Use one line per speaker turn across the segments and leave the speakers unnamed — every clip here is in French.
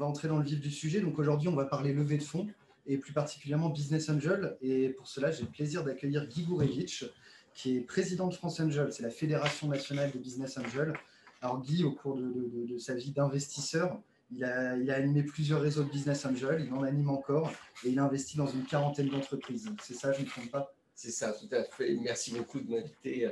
va entrer dans le vif du sujet. Donc aujourd'hui, on va parler levée de fonds et plus particulièrement Business Angel. Et pour cela, j'ai le plaisir d'accueillir Guy Gourevitch, qui est président de France Angel. C'est la Fédération nationale des Business Angel. Alors Guy, au cours de, sa vie d'investisseur, il a, animé plusieurs réseaux de Business Angel, il en anime encore et il a investi dans une quarantaine d'entreprises. C'est ça, je ne me trompe pas?
C'est ça, tout à fait. Merci beaucoup de m'inviter à,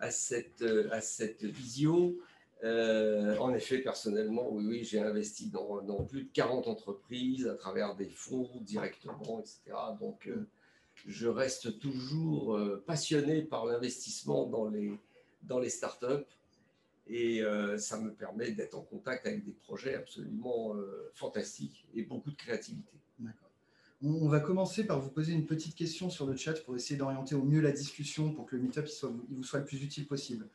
à cette visio. Euh, en effet, personnellement, oui, oui j'ai investi dans, plus de 40 entreprises à travers des fonds directement, etc. Donc, euh, je reste toujours euh, passionné par l'investissement dans les, dans les startups et ça me permet d'être en contact avec des projets absolument fantastiques et beaucoup de créativité.
On va commencer par vous poser une petite question sur le chat pour essayer d'orienter au mieux la discussion pour que le meetup il vous soit le plus utile possible.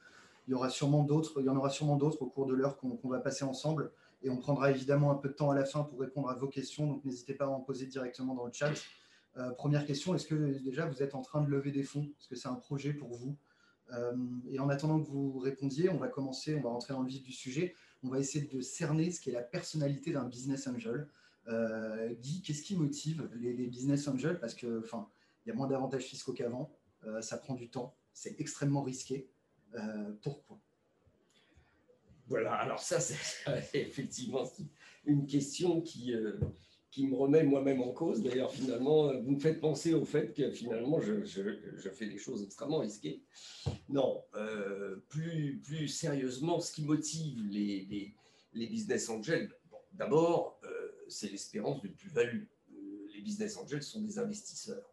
Il y, aura sûrement d'autres, il y en aura sûrement d'autres au cours de l'heure qu'on va passer ensemble. Et on prendra évidemment un peu de temps à la fin pour répondre à vos questions. Donc n'hésitez pas à en poser directement dans le chat. Euh, première question, est-ce que déjà vous êtes en train de lever des fonds? Est-ce que c'est un projet pour vous? Euh, Et en attendant que vous répondiez, on va commencer, on va rentrer dans le vif du sujet. On va essayer de cerner ce qu'est la personnalité d'un business angel. Euh, Guy, qu'est-ce qui motive les, business angels? Parce que, enfin, il y a moins d'avantages fiscaux qu'avant, ça prend du temps, c'est extrêmement risqué. Euh, pourquoi?
Voilà, alors ça, c'est effectivement une question qui, euh, qui me remet moi-même en cause. D'ailleurs, finalement, vous me faites penser au fait que finalement, je, je, fais des choses extrêmement risquées. Non, euh, plus, plus sérieusement, ce qui motive les, les, les business angels, d'abord, c'est l'espérance d'une plus-value. les business angels sont des investisseurs.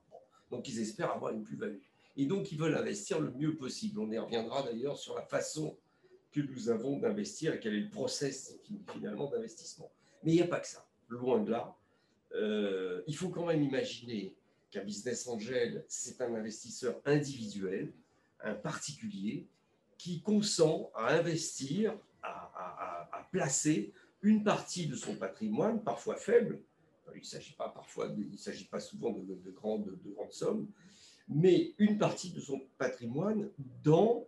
donc, ils espèrent avoir une plus-value. Et donc, ils veulent investir le mieux possible. On y reviendra d'ailleurs sur la façon que nous avons d'investir et quel est le process finalement d'investissement. Mais il n'y a pas que ça, loin de là. Euh, il faut quand même imaginer qu'un business angel, c'est un investisseur individuel, un particulier, qui consent à investir, à, placer une partie de son patrimoine, parfois faible, il ne s'agit pas pas souvent de grandes sommes, mais une partie de son patrimoine dans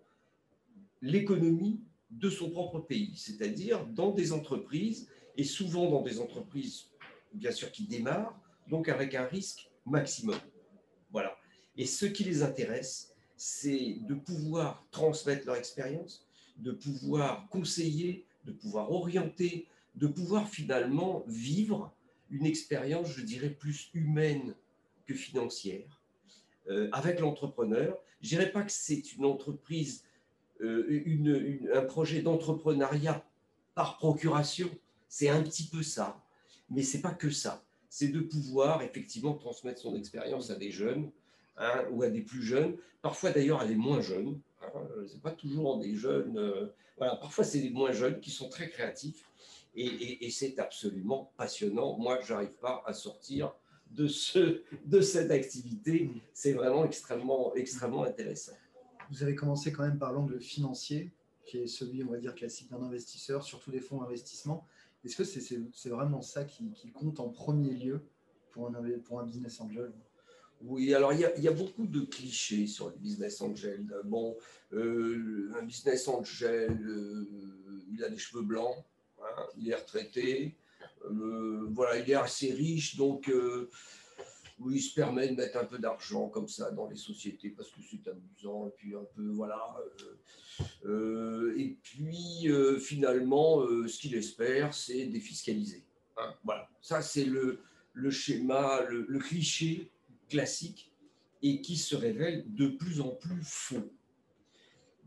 l'économie de son propre pays, c'est-à-dire dans des entreprises, et souvent dans des entreprises, bien sûr, qui démarrent, donc avec un risque maximum. Voilà. Et ce qui les intéresse, c'est de pouvoir transmettre leur expérience, de pouvoir conseiller, de pouvoir orienter, de pouvoir finalement vivre une expérience, je dirais, plus humaine que financière avec l'entrepreneur. Je dirais pas que c'est une entreprise, euh, un projet d'entrepreneuriat par procuration. C'est un petit peu ça, mais c'est pas que ça. C'est de pouvoir effectivement transmettre son expérience à des jeunes hein, ou à des plus jeunes, parfois d'ailleurs à des moins jeunes. Hein, c'est pas toujours des jeunes. Euh, voilà, parfois c'est des moins jeunes qui sont très créatifs et, et c'est absolument passionnant. Moi, je n'arrive pas à sortir de, ce, de cette activité. C'est vraiment extrêmement, extrêmement intéressant.
Vous avez commencé quand même par l'angle financier, qui est celui, on va dire, classique d'un investisseur, surtout des fonds d'investissement. Est-ce que c'est vraiment ça qui, compte en premier lieu pour un, pour un business angel?
Oui, alors il y, a, beaucoup de clichés sur les business angels. Bon, euh, un business angel, euh, il a des cheveux blancs, hein, il est retraité, euh, voilà, il est assez riche, donc euh, il se permet de mettre un peu d'argent comme ça dans les sociétés parce que c'est amusant et puis un peu voilà. Euh, et puis finalement, ce qu'il espère, c'est défiscaliser. Hein, voilà, ça c'est le, le, schéma, le, cliché classique et qui se révèle de plus en plus faux.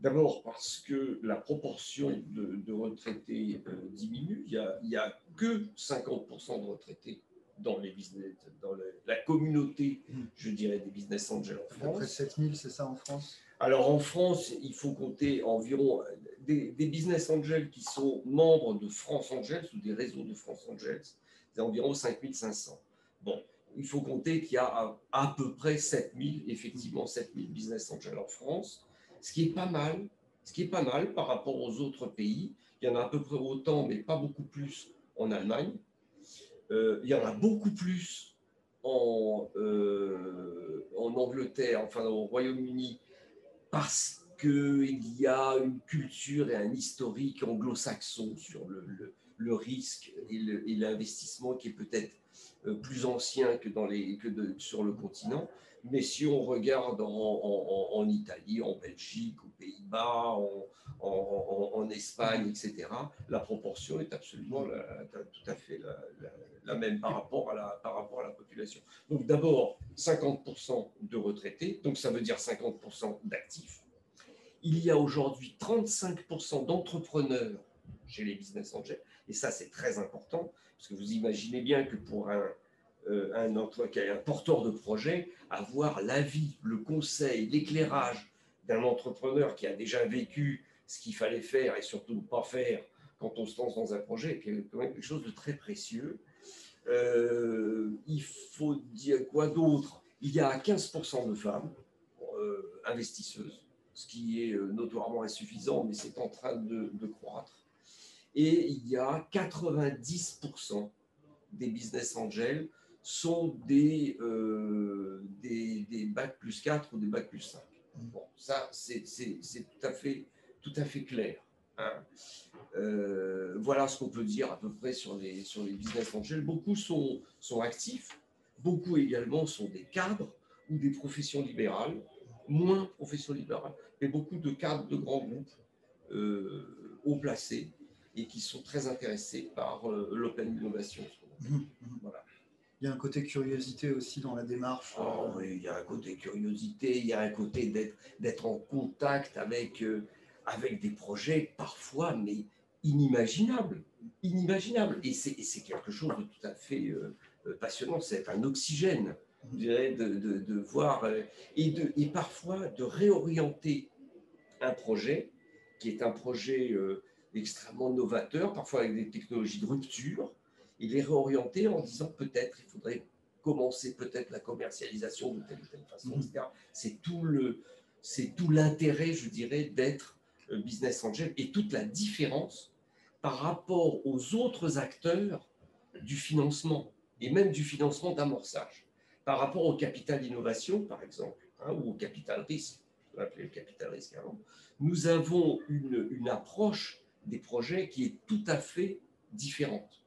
D'abord parce que la proportion de, retraités euh, diminue. Il n'y a, que 50% de retraités dans, les business, dans la communauté, je dirais, des business angels en France.
Après 7000, c'est ça en France?
Alors en France, il faut compter environ des, business angels qui sont membres de France Angels ou des réseaux de France Angels, c'est environ 5500. Bon, il faut compter qu'il y a à, peu près 7000, effectivement 7000 business angels en France, ce qui est pas mal, ce qui est pas mal par rapport aux autres pays. Il y en a à peu près autant, mais pas beaucoup plus en Allemagne. Euh, il y en a beaucoup plus en, euh, en Angleterre, enfin au Royaume-Uni, parce qu'il y a une culture et un historique anglo-saxon sur le, le, risque et l'investissement qui est peut-être euh, plus ancien que, dans les, que sur le continent. Mais si on regarde en, Italie, en Belgique, aux Pays-Bas, en, Espagne, etc., la proportion est absolument tout à fait la, même par rapport à la population. Donc d'abord, 50% de retraités, donc ça veut dire 50% d'actifs il y a aujourd'hui 35% d'entrepreneurs chez les business angels. Et ça, c'est très important, parce que vous imaginez bien que pour un, euh, un, un porteur de projet, avoir l'avis, le conseil, l'éclairage d'un entrepreneur qui a déjà vécu ce qu'il fallait faire et surtout ne pas faire quand on se lance dans un projet, c'est quand même quelque chose de très précieux. Euh, il faut dire quoi d'autre? Il y a 15% de femmes euh, investisseuses ce qui est notoirement insuffisant, mais c'est en train de, croître. Et il y a 90% des business angels sont des, euh, des, des, bac plus 4 ou des bac plus 5. Bon, ça, c'est tout, à fait, tout à fait clair. Hein. Euh, voilà ce qu'on peut dire à peu près sur les, sur les business angels. Beaucoup sont, sont actifs, beaucoup également sont des cadres ou des professions libérales moins profession libérale, mais beaucoup de cadres de grands groupes euh, haut placés et qui sont très intéressés par euh, l'open innovation. Mmh, mmh.
Voilà. Il y a un côté curiosité aussi dans la démarche.
Oh, oui, il y a un côté curiosité, il y a un côté d'être en contact avec, euh, avec des projets parfois, mais inimaginables. Inimaginables. Et c'est quelque chose de tout à fait euh, passionnant. C'est un oxygène de, de, voir euh, et, de, et parfois de réorienter un projet qui est un projet euh, extrêmement novateur, parfois avec des technologies de rupture, et les réorienter en disant peut-être il faudrait commencer peut-être la commercialisation de telle ou telle façon, etc. C'est tout le, c'est tout l'intérêt, je dirais, d'être euh, business angel et toute la différence par rapport aux autres acteurs du financement et même du financement d'amorçage. Par rapport au capital innovation, par exemple, hein, ou au capital risque, je le capital risque avant, nous avons une, une, approche des projets qui est tout à fait différente,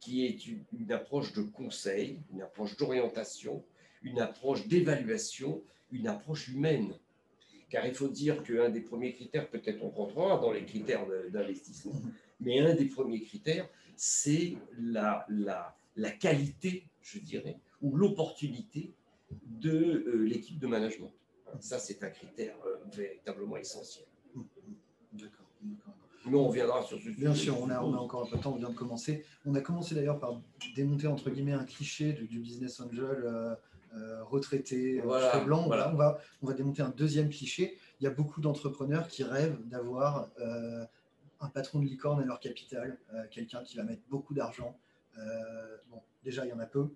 qui est une, approche de conseil, une approche d'orientation, une approche d'évaluation, une approche humaine. Car il faut dire qu'un des premiers critères, peut-être on rentrera dans les critères d'investissement, mais un des premiers critères, c'est la, la, la qualité, je dirais, ou l'opportunité de euh, l'équipe de management. Ça, c'est un critère euh, véritablement essentiel. D'accord. Mais on reviendra sur ce sujet.
Bien sûr, on a, on a, encore un peu de temps, on vient de commencer. On a commencé d'ailleurs par démonter entre guillemets un cliché du, business angel euh, retraité, voilà, blanc. Voilà. On, va, on va démonter un deuxième cliché. Il y a beaucoup d'entrepreneurs qui rêvent d'avoir un patron de licorne à leur capital, quelqu'un qui va mettre beaucoup d'argent. bon, déjà, il y en a peu.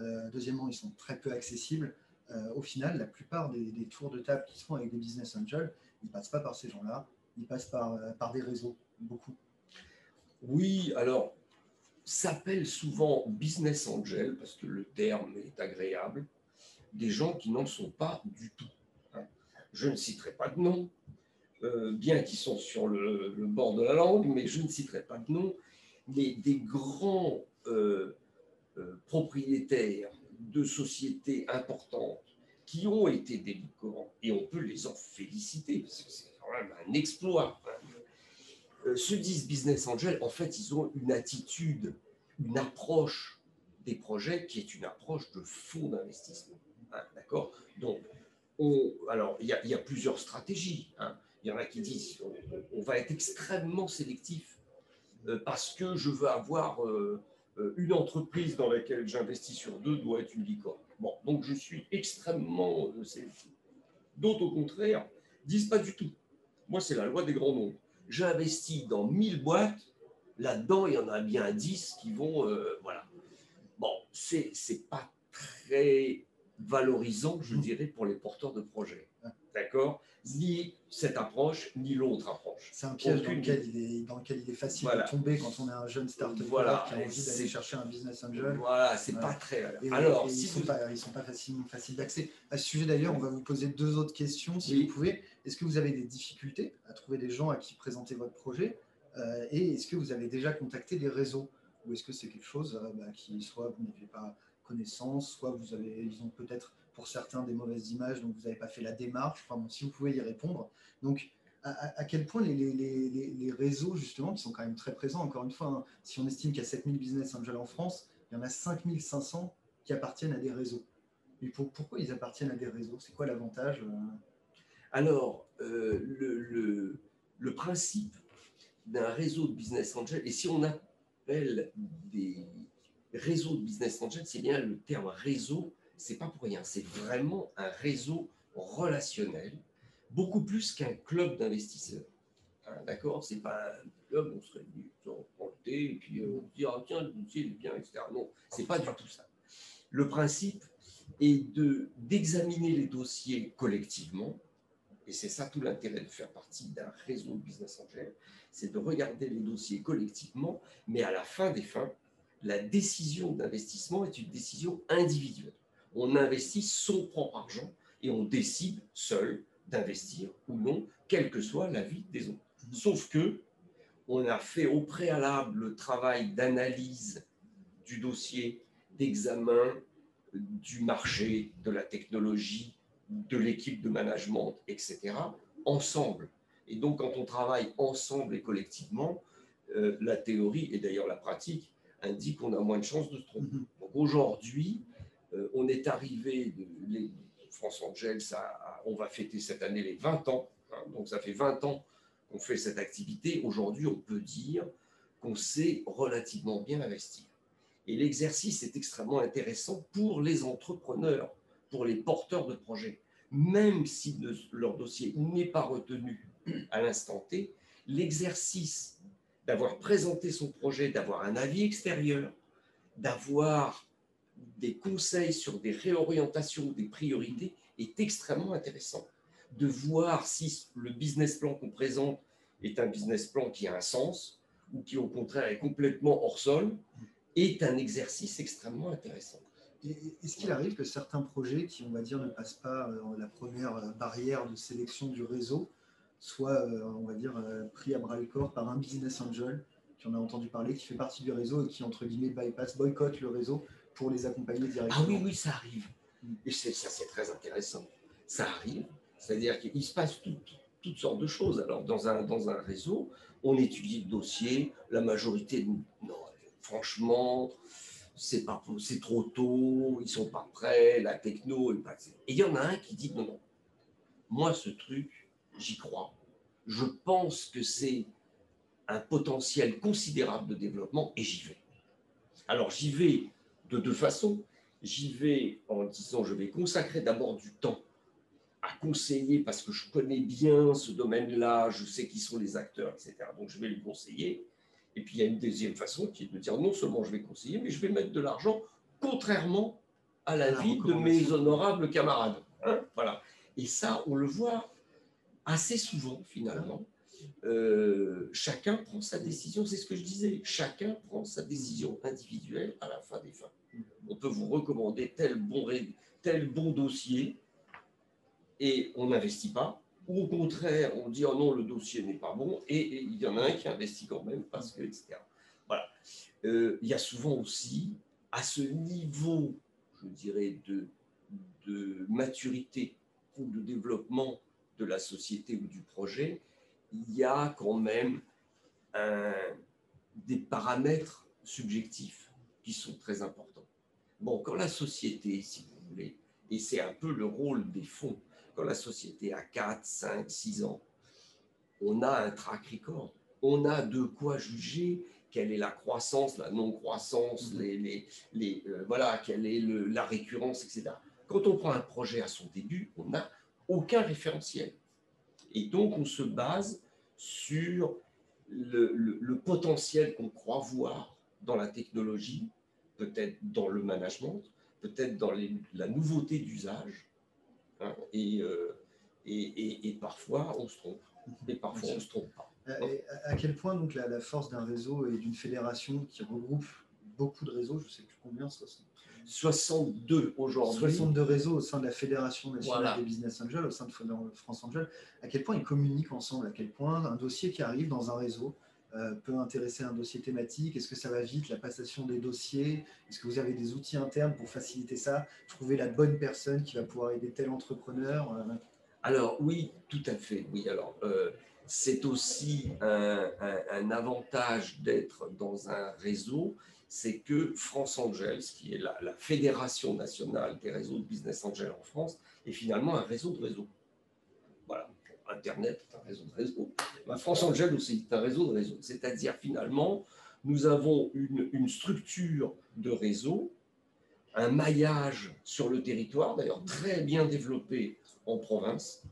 Euh, deuxièmement, ils sont très peu accessibles. Euh, au final, la plupart des, tours de table qui se font avec des business angels, ils ne passent pas par ces gens-là, ils passent par, euh, par des réseaux, beaucoup.
Oui, alors, s'appelle souvent business angel, parce que le terme est agréable, des gens qui n'en sont pas du tout. Hein. Je ne citerai pas de nom, bien qu'ils sont sur le, bord de la langue, mais je ne citerai pas de nom, mais des grands euh, propriétaires de sociétés importantes qui ont été délinquants, et on peut les en féliciter, parce que c'est un exploit, euh, se disent business angel, en fait, ils ont une attitude, une approche des projets qui est une approche de fonds d'investissement. Hein, d'accord? Donc, on, alors, il y, a plusieurs stratégies. Hein. Il y en a qui disent on, va être extrêmement sélectif euh, parce que je veux avoir euh, une entreprise dans laquelle j'investis sur deux doit être une licorne. Bon, donc je suis extrêmement euh, sélectif. D'autres, au contraire, disent pas du tout. Moi, c'est la loi des grands nombres. j'investis dans 1000 boîtes, là-dedans, il y en a bien 10 qui vont. Euh, voilà. Bon, c'est n'est pas très valorisant, je mmh. dirais, pour les porteurs de projets. D'accord? Ni cette approche, ni l'autre approche.
C'est un piège dans lequel, il est, dans lequel il est facile de tomber quand on est un jeune start-up voilà. qui a envie d'aller chercher un business angel.
Voilà, c'est pas très.
Alors, si ils ne sont, pas, sont pas faciles, faciles d'accès. À ce sujet d'ailleurs, on va vous poser deux autres questions, si vous pouvez. Est-ce que vous avez des difficultés à trouver des gens à qui présenter votre projet euh, Et est-ce que vous avez déjà contacté des réseaux Ou est-ce que c'est quelque chose euh, bah, qui, soit vous n'avez pas connaissance, soit vous avez, ils ont peut-être pour certains des mauvaises images, donc vous n'avez pas fait la démarche. Enfin, bon, si vous pouvez y répondre. Donc, à, quel point les, réseaux, justement, qui sont quand même très présents, encore une fois, hein, si on estime qu'il y a 7000 business angels en France, il y en a 5500 qui appartiennent à des réseaux. Mais pourquoi ils appartiennent à des réseaux? C'est quoi l'avantage euh?
Alors, euh, le, principe d'un réseau de business angels, et si on appelle des réseaux de business angels, c'est bien le terme réseau c'est pas pour rien. C'est vraiment un réseau relationnel, beaucoup plus qu'un club d'investisseurs. Hein, d'accord C'est pas un club, réunit, on le thé, et puis euh, on se dit, ah, tiens, le dossier est bien, etc. Non, c'est pas du tout ça. Le principe est de, d'examiner les dossiers collectivement, et c'est ça tout l'intérêt de faire partie d'un réseau de business angel, c'est de regarder les dossiers collectivement, mais à la fin des fins, la décision d'investissement est une décision individuelle on investit son propre argent et on décide seul d'investir ou non, quelle que soit la vie des autres. Mhm. Sauf que on a fait au préalable le travail d'analyse du dossier, d'examen du marché, de la technologie, de l'équipe de management, etc., ensemble. Et donc, quand on travaille ensemble et collectivement, euh, la théorie et d'ailleurs la pratique indiquent qu'on a moins de chances de se tromper. Mhm. Donc aujourd'hui, euh, on est arrivé, les, France Angel, ça, on va fêter cette année les 20 ans, hein, donc ça fait 20 ans qu'on fait cette activité. Aujourd'hui, on peut dire qu'on sait relativement bien investir. Et l'exercice est extrêmement intéressant pour les entrepreneurs, pour les porteurs de projets. Même si leur dossier n'est pas retenu à l'instant T, l'exercice d'avoir présenté son projet, d'avoir un avis extérieur, d'avoir des conseils sur des réorientations, des priorités est extrêmement intéressant. De voir si le business plan qu'on présente est un business plan qui a un sens ou qui au contraire est complètement hors sol est un exercice extrêmement intéressant.
Est-ce qu'il arrive que certains projets qui, on va dire, ne passent pas euh, la première euh, barrière de sélection du réseau soient, euh, on va dire, pris à bras le corps par un business angel qui en a entendu parler, qui fait partie du réseau et qui, entre guillemets, bypass, boycotte le réseau pour les accompagner directement.
Ah oui, oui, ça arrive. Et ça, c'est très intéressant. Ça arrive. C'est-à-dire qu'il se passe toutes sortes de choses. Alors, dans un, dans un réseau, on étudie le dossier. La majorité, non, franchement, c'est c'est trop tôt, ils sont pas prêts, la techno est pas. Et il y en a un qui dit non, non. Moi, ce truc, j'y crois. Je pense que c'est un potentiel considérable de développement et j'y vais. Alors, j'y vais de deux façons. J'y vais en disant je vais consacrer d'abord du temps à conseiller parce que je connais bien ce domaine-là, je sais qui sont les acteurs, etc. Donc je vais lui conseiller. Et puis il y a une deuxième façon qui est de dire non seulement je vais conseiller, mais je vais mettre de l'argent contrairement à l'avis de mes honorables camarades. Hein, voilà. Et ça, on le voit assez souvent finalement. Euh, chacun prend sa décision, c'est ce que je disais, chacun prend sa décision individuelle à la fin des fins. On peut vous recommander tel bon, tel bon dossier et on n'investit pas, ou au contraire, on dit oh non, le dossier n'est pas bon, et, il y en a un qui investit quand même parce que, etc. Voilà. Euh, il y a souvent aussi, à ce niveau, je dirais, de, de maturité ou de développement de la société ou du projet, il y a quand même des paramètres subjectifs qui sont très importants. Bon, quand la société, si vous voulez, et c'est un peu le rôle des fonds, quand la société a 4, 5, 6 ans, on a un track record, on a de quoi juger quelle est la croissance, la non-croissance, mm-hmm. les, les, euh, voilà, quelle est la récurrence, etc. Quand on prend un projet à son début, on n'a aucun référentiel. Et donc, on se base sur le, potentiel qu'on croit voir dans la technologie, peut-être dans le management, peut-être dans la nouveauté d'usage. Hein, euh, et, et, parfois, on se trompe. Et parfois, on se trompe pas.
À, quel point donc la, force d'un réseau et d'une fédération qui regroupe beaucoup de réseaux, je ne sais plus combien,
62 aujourd'hui.
62 réseaux au sein de la Fédération nationale des business angels, au sein de France Angel. À quel point ils communiquent ensemble À quel point un dossier qui arrive dans un réseau euh, peut intéresser un dossier thématique? Est-ce que ça va vite, la passation des dossiers? Est-ce que vous avez des outils internes pour faciliter ça Trouver la bonne personne qui va pouvoir aider tel entrepreneur euh?
Alors oui, tout à fait. Oui, alors euh, c'est aussi un, avantage d'être dans un réseau, c'est que France Angels, qui est la, fédération nationale des réseaux de business angels en France, est finalement un réseau de réseaux. Voilà, Internet est un réseau de réseaux. Bah, France Angels aussi est un réseau de réseaux. C'est-à-dire finalement, nous avons une, une structure de réseau, un maillage sur le territoire, d'ailleurs très bien développé en province,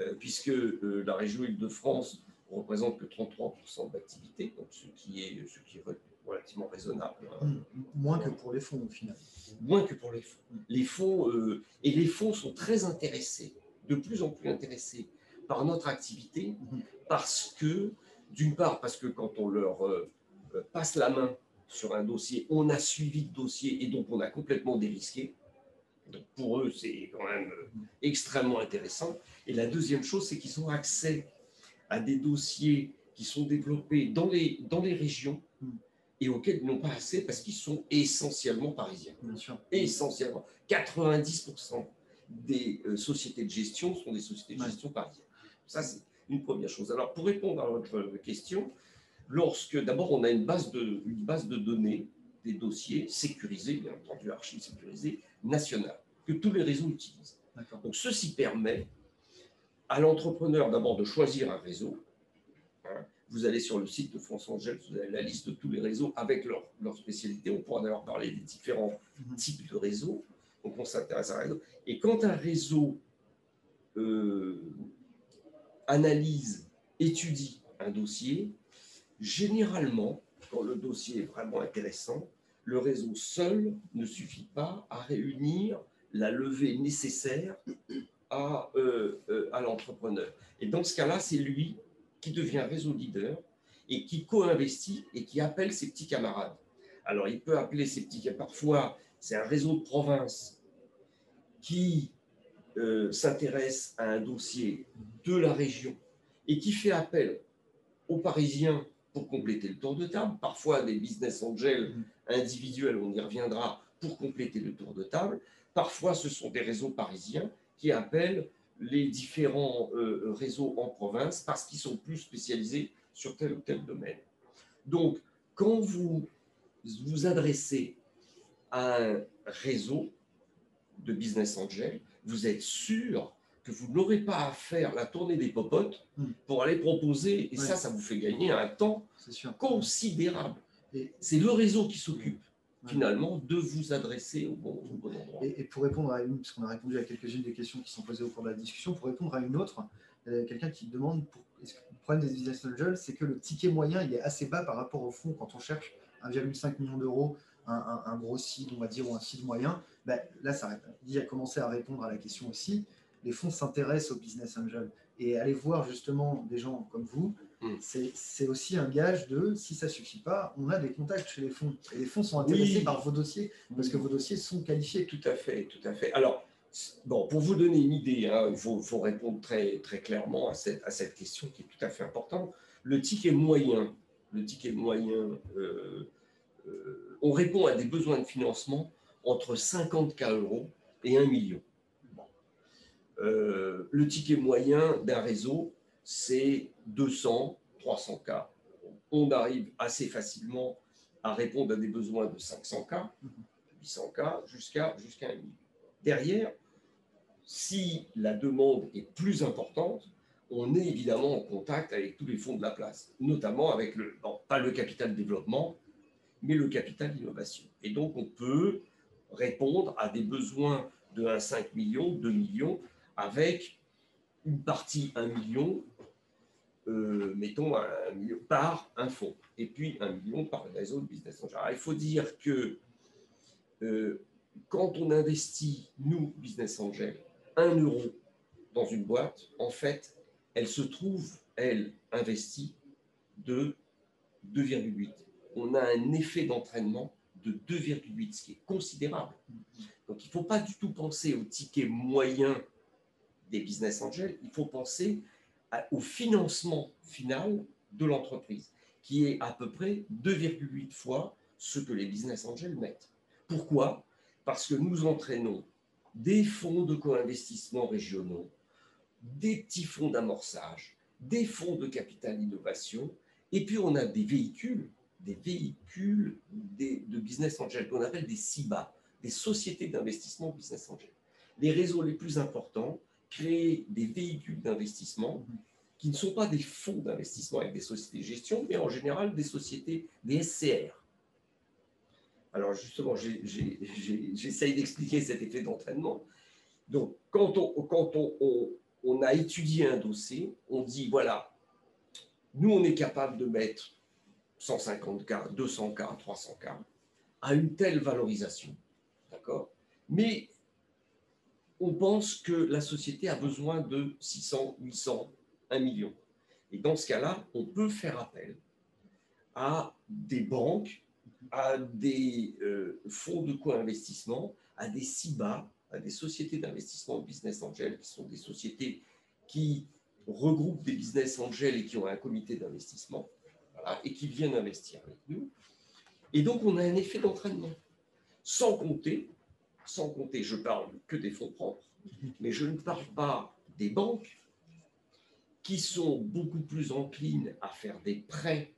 euh, puisque euh, la région Île-de-France représente que 33% d'activité, donc ce qui est, ce qui est relativement raisonnable.
Hein. Moins que pour les fonds au final.
Moins que pour les fonds. Les fonds euh, et les fonds sont très intéressés, de plus en plus intéressés par notre activité, mmh. parce que, d'une part, parce que quand on leur passe la main sur un dossier, on a suivi le dossier et donc on a complètement dérisqué. Donc pour eux, c'est quand même extrêmement intéressant. Et la deuxième chose, c'est qu'ils ont accès à des dossiers qui sont développés dans les, dans les régions et auxquels ils n'ont pas accès parce qu'ils sont essentiellement parisiens.
Bien sûr.
Essentiellement. 90% des euh, sociétés de gestion sont des sociétés de gestion parisiennes. Ça, c'est une première chose. Alors, pour répondre à votre question, lorsque d'abord on a une base, de, une base de données des dossiers sécurisés, bien entendu, archives sécurisées, nationales, que tous les réseaux utilisent. Donc, ceci permet à l'entrepreneur d'abord de choisir un réseau. Hein. Vous allez sur le site de France Angel, vous avez la liste de tous les réseaux avec leur, leur spécialité. On pourra d'ailleurs parler des différents mhm. types de réseaux. Donc, on s'intéresse à un réseau. Et quand un réseau euh, analyse, étudie un dossier, généralement, quand le dossier est vraiment intéressant, le réseau seul ne suffit pas à réunir la levée nécessaire à, euh, euh, à l'entrepreneur. Et dans ce cas-là, c'est lui qui devient réseau leader et qui co-investit et qui appelle ses petits camarades. Alors, il peut appeler ses petits camarades. Parfois, c'est un réseau de province qui euh, s'intéresse à un dossier de la région et qui fait appel aux Parisiens pour compléter le tour de table, parfois des business angels individuels, on y reviendra, pour compléter le tour de table. Parfois, ce sont des réseaux parisiens qui appellent les différents euh, réseaux en province parce qu'ils sont plus spécialisés sur tel ou tel domaine. Donc, quand vous vous adressez à un réseau de business angels, vous êtes sûr que vous n'aurez pas à faire la tournée des popotes hmm. pour aller proposer. Et ça, ça vous fait gagner un temps considérable. C'est le réseau qui s'occupe finalement de vous adresser au bon, endroit.
Et, pour répondre à une, parce qu'on a répondu à quelques-unes des questions qui sont posées au cours de la discussion, pour répondre à une autre, quelqu'un qui demande pour, est-ce que le problème des business angels, c'est que le ticket moyen il est assez bas par rapport au fonds quand on cherche 1,5 million d'euros, un, gros site, on va dire, ou un site moyen. Ben, là, ça il a commencé à répondre à la question aussi les fonds s'intéressent aux business angels. Et aller voir justement des gens comme vous, mm. c'est aussi un gage de, si ça ne suffit pas, on a des contacts chez les fonds. Et les fonds sont intéressés par vos dossiers parce que vos dossiers sont qualifiés.
Tout à fait, tout à fait. Alors, bon, pour vous donner une idée, hein, il faut, répondre très, très clairement à cette, à cette question qui est tout à fait importante. Le ticket moyen, le ticket moyen, euh, on répond à des besoins de financement entre 50K euros et 1 million. Euh, le ticket moyen d'un réseau, c'est 200, 300 cas. On arrive assez facilement à répondre à des besoins de 500 cas, 800 cas, jusqu'à jusqu'à un million. Derrière, si la demande est plus importante, on est évidemment en contact avec tous les fonds de la place, notamment avec le, le capital développement, mais le capital innovation. Et donc, on peut répondre à des besoins de 1,5 million, 2 millions, avec une partie 1 million euh, mettons, par un fonds, et puis un million par le réseau de business angel. il faut dire que euh, quand on investit, nous, business angel, un euro dans une boîte, en fait, elle se trouve, elle, investie de 2,8. On a un effet d'entraînement de 2,8, ce qui est considérable. Donc, il ne faut pas du tout penser au ticket moyen des business angels, il faut penser au financement final de l'entreprise, qui est à peu près 2,8 fois ce que les business angels mettent. Pourquoi? Parce que nous entraînons des fonds de co-investissement régionaux, des petits fonds d'amorçage, des fonds de capital innovation, et puis on a des véhicules, des véhicules de business angel qu'on appelle des SIBA, des sociétés d'investissement business angel. Les réseaux les plus importants créent des véhicules d'investissement qui ne sont pas des fonds d'investissement avec des sociétés de gestion, mais en général des sociétés, des SCR. Alors justement, j'essaye d'expliquer cet effet d'entraînement. Donc, quand, on, a étudié un dossier, on dit, voilà, nous, on est capable de mettre 150 k 200 k 300 k à une telle valorisation. D'accord? Mais on pense que la société a besoin de 600, 800, 1 million. Et dans ce cas-là, on peut faire appel à des banques, à des euh, fonds de co-investissement, à des CIBA, à des sociétés d'investissement business angel, qui sont des sociétés qui regroupent des business angels et qui ont un comité d'investissement, et qui viennent investir avec nous. Et donc, on a un effet d'entraînement. Sans compter, sans compter, je parle que des fonds propres, mais je ne parle pas des banques qui sont beaucoup plus enclines à faire des prêts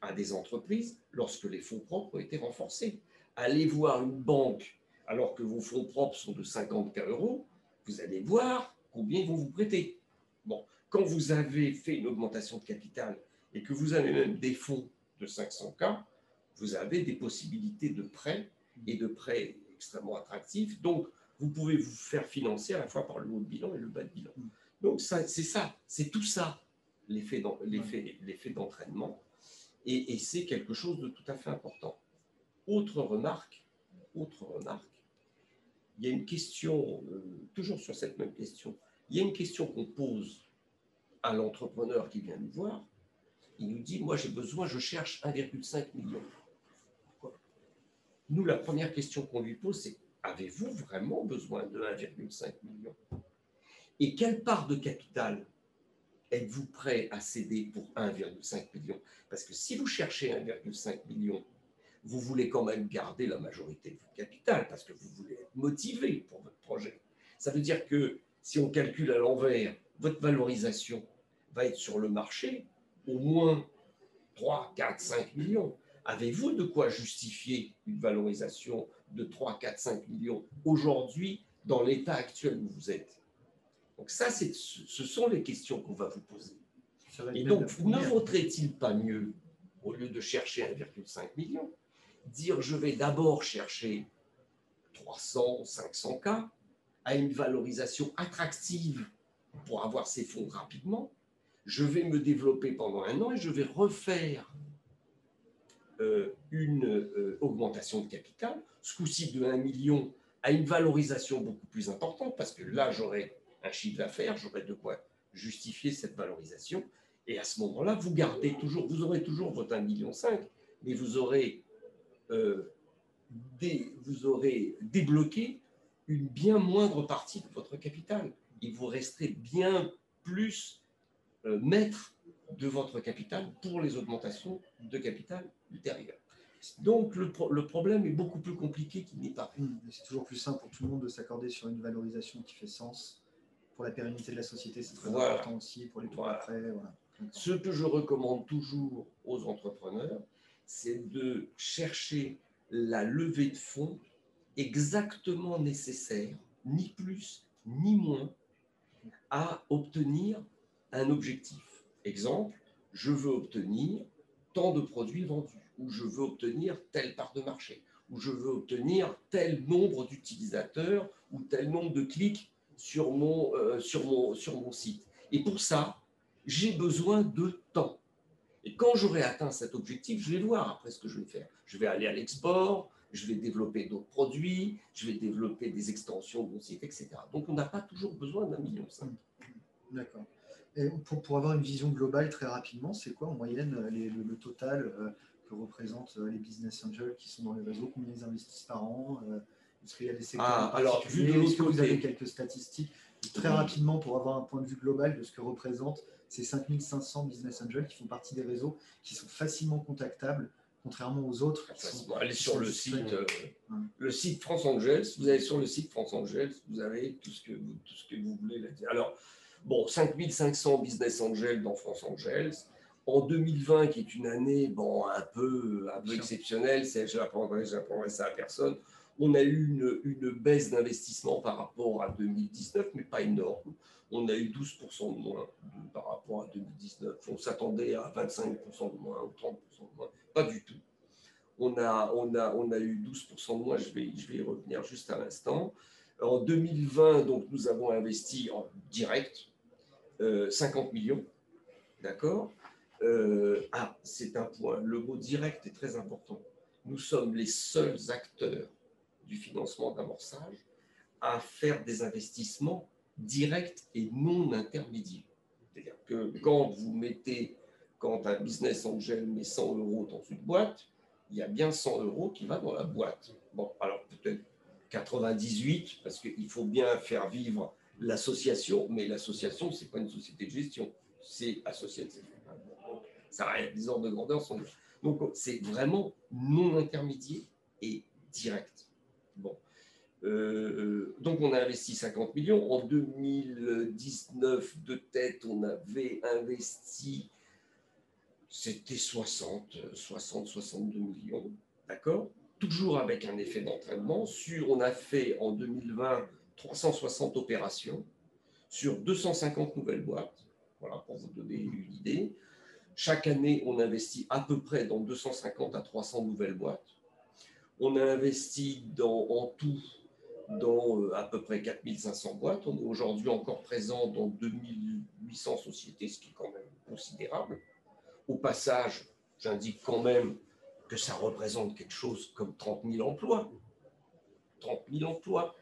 à des entreprises lorsque les fonds propres ont été renforcés. Allez voir une banque alors que vos fonds propres sont de 50 K euros, vous allez voir combien ils vont vous prêter. Bon, quand vous avez fait une augmentation de capital et que vous avez même des fonds de 500 K, vous avez des possibilités de prêts et de prêts extrêmement attractifs. Donc, vous pouvez vous faire financer à la fois par le haut de bilan et le bas de bilan. Donc, c'est ça, c'est tout ça, l'effet d'entraînement. Et, c'est quelque chose de tout à fait important. Autre remarque, autre remarque, il y a une question, euh, toujours sur cette même question, il y a une question qu'on pose à l'entrepreneur qui vient nous voir. Il nous dit, moi j'ai besoin, je cherche 1,5 million. Pourquoi? Nous, la première question qu'on lui pose, c'est, avez-vous vraiment besoin de 1,5 million? Et quelle part de capital êtes-vous prêt à céder pour 1,5 million? Parce que si vous cherchez 1,5 million, vous voulez quand même garder la majorité de votre capital parce que vous voulez être motivé pour votre projet. Ça veut dire que si on calcule à l'envers, votre valorisation va être sur le marché au moins 3, 4, 5 millions. Avez-vous de quoi justifier une valorisation de 3, 4, 5 millions aujourd'hui dans l'état actuel où vous êtes? Donc ça, ce sont les questions qu'on va vous poser. Et donc, ne vaudrait-il pas mieux, au lieu de chercher 1,5 million, dire je vais d'abord chercher 300, 500 cas à une valorisation attractive pour avoir ces fonds rapidement. Je vais me développer pendant un an et je vais refaire euh, une euh, augmentation de capital, ce coup-ci de 1 million à une valorisation beaucoup plus importante, parce que là, j'aurai un chiffre d'affaires, j'aurai de quoi justifier cette valorisation. Et à ce moment-là, vous gardez toujours, vous aurez toujours votre 1,5 million, mais vous aurez, euh, vous aurez débloqué une bien moindre partie de votre capital. Et vous resterez bien plus maître de votre capital pour les augmentations de capital ultérieures. Donc le, le, problème est beaucoup plus compliqué qu'il n'est pas.
Mmh, c'est toujours plus simple pour tout le monde de s'accorder sur une valorisation qui fait sens pour la pérennité de la société, c'est très important aussi pour les tours après.
Ce que je recommande toujours aux entrepreneurs, c'est de chercher la levée de fonds exactement nécessaire, ni plus ni moins, à obtenir un objectif. Exemple, je veux obtenir tant de produits vendus, ou je veux obtenir telle part de marché, ou je veux obtenir tel nombre d'utilisateurs, ou tel nombre de clics sur mon, euh, sur mon, sur mon site. Et pour ça, j'ai besoin de temps. Et quand j'aurai atteint cet objectif, je vais voir après ce que je vais faire. Je vais aller à l'export, je vais développer d'autres produits, je vais développer des extensions de mon site, etc. Donc, on n'a pas toujours besoin d'un million cinq.
D'accord. Et pour, pour, avoir une vision globale très rapidement, c'est quoi en moyenne le, total euh, que représentent euh, les business angels qui sont dans les réseaux? Combien ils investissent par an euh, Est-ce qu'il y a des secteurs
ah, alors, vu de
Est-ce que vous avez quelques statistiques Très rapidement, pour avoir un point de vue global de ce que représentent ces 5500 business angels qui font partie des réseaux, qui sont facilement contactables, contrairement aux autres.
allez sur le site, euh, le site France Angels. Vous allez sur le site France Angels, vous avez tout ce que vous, tout ce que vous voulez là Alors, bon, 5500 business angels dans France Angels. En 2020, qui est une année bon, un peu, un peu exceptionnelle, je n'apprendrai ça à personne, on a eu une, une baisse d'investissement par rapport à 2019, mais pas énorme on a eu 12% de moins par rapport à 2019. On s'attendait à 25% de moins ou 30% de moins. Pas du tout. On a, on a, on a eu 12% de moins, je vais, je vais y revenir juste à l'instant. En 2020, donc, nous avons investi en direct 50 euh, millions. D'accord euh, Ah, c'est un point. Le mot direct est très important. Nous sommes les seuls acteurs du financement d'amorçage à faire des investissements direct et non intermédiaire. C'est-à-dire que quand vous mettez, quand un business angel met 100 euros dans une boîte, il y a bien 100 euros qui va dans la boîte. Bon, alors peut-être 98, parce qu'il faut bien faire vivre l'association, mais l'association, ce n'est pas une société de gestion, c'est associatif. Ça rien, les ordres de grandeur sont Donc c'est vraiment non intermédiaire et direct. Bon. Euh, donc on a investi 50 millions. En 2019, de tête, on avait investi, c'était 60, 60, 62 millions. D'accord? Toujours avec un effet d'entraînement. Sur, on a fait en 2020 360 opérations sur 250 nouvelles boîtes. Voilà, pour vous donner une idée. Chaque année, on investit à peu près dans 250 à 300 nouvelles boîtes. On a investi dans, en tout dans euh, à peu près 4500 boîtes. On est aujourd'hui encore présent dans 2800 sociétés, ce qui est quand même considérable. Au passage, j'indique quand même que ça représente quelque chose comme 30 000 emplois. 30 000 emplois.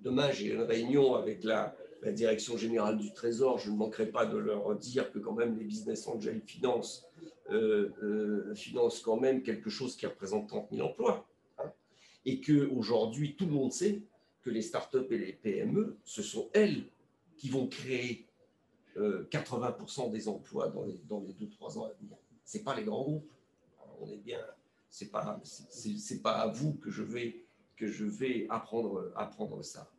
Demain, j'ai une réunion avec la, direction générale du Trésor. Je ne manquerai pas de leur dire que quand même les business angels financent, euh, euh, financent quand même quelque chose qui représente 30 000 emplois et qu'aujourd'hui, tout le monde sait que les startups et les PME, ce sont elles qui vont créer 80% euh, des emplois dans les, dans les 2-3 ans à venir. Ce n'est pas les grands groupes. on est bien, ce n'est pas, pas à vous que je vais, que je vais apprendre, apprendre ça.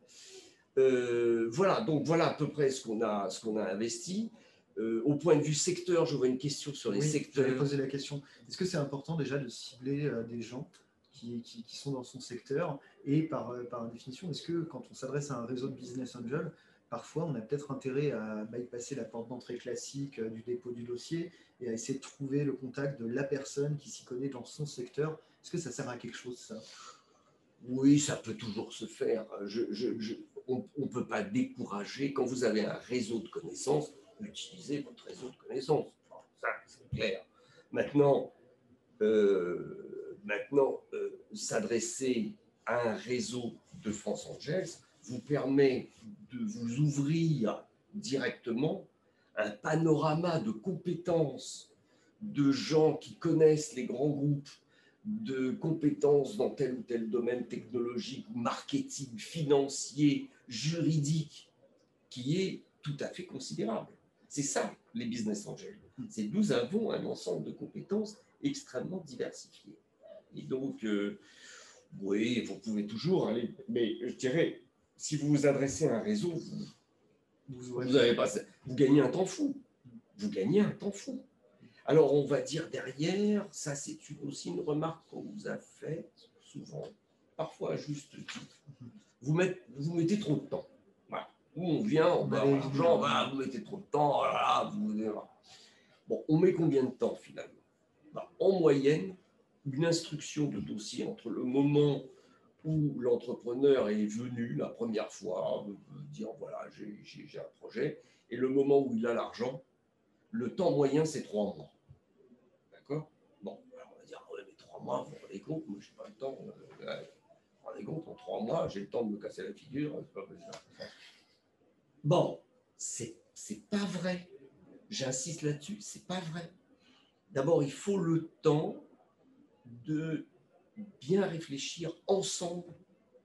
Euh, voilà, donc voilà à peu près ce qu'on a, qu'on a investi. Euh, au point de vue secteur, je vois une question sur les oui, secteurs.
Je poser la question. Est-ce que c'est important déjà de cibler des gens qui, sont dans son secteur? Et par, euh, par définition, est-ce que quand on s'adresse à un réseau de business angel, parfois on a peut-être intérêt à bypasser la porte d'entrée classique euh, du dépôt du dossier et à essayer de trouver le contact de la personne qui s'y connaît dans son secteur? Est-ce que ça sert à quelque chose, ça?
Oui, ça peut toujours se faire. on ne peut pas décourager. Quand vous avez un réseau de connaissances, utilisez votre réseau de connaissances. ça, c'est clair. Maintenant, euh, euh, s'adresser à un réseau de France Angels vous permet de vous ouvrir directement un panorama de compétences de gens qui connaissent les grands groupes, de compétences dans tel ou tel domaine technologique, marketing, financier, juridique, qui est tout à fait considérable. C'est ça, les business angels. C'est nous avons un ensemble de compétences extrêmement diversifiées. Et donc, euh, oui, vous pouvez toujours aller. Mais je dirais, si vous vous adressez à un réseau, vous, vous, avez pas, vous gagnez un temps fou. Vous gagnez un temps fou. Alors, on va dire derrière, ça c'est aussi une remarque qu'on vous a faite souvent, parfois à juste titre. Vous, mettez, vous mettez trop de temps. Voilà. Où on vient, on va l'argent, vous mettez trop de temps, voilà, vous, Bon, on met combien de temps finalement? Bah, En moyenne, une instruction de dossier entre le moment où l'entrepreneur est venu la première fois dire voilà, j'ai un projet, et le moment où il a l'argent, le temps moyen, c'est trois mois. D'accord? Bon, alors on va dire, mais trois mois, vous rendez compte, moi, je n'ai pas le temps. Euh, vous vous rendez compte, en trois mois, j'ai le temps de me casser la figure. Pas. Bon, c'est pas vrai. J'insiste là-dessus, c'est pas vrai. D'abord, il faut le temps de bien réfléchir ensemble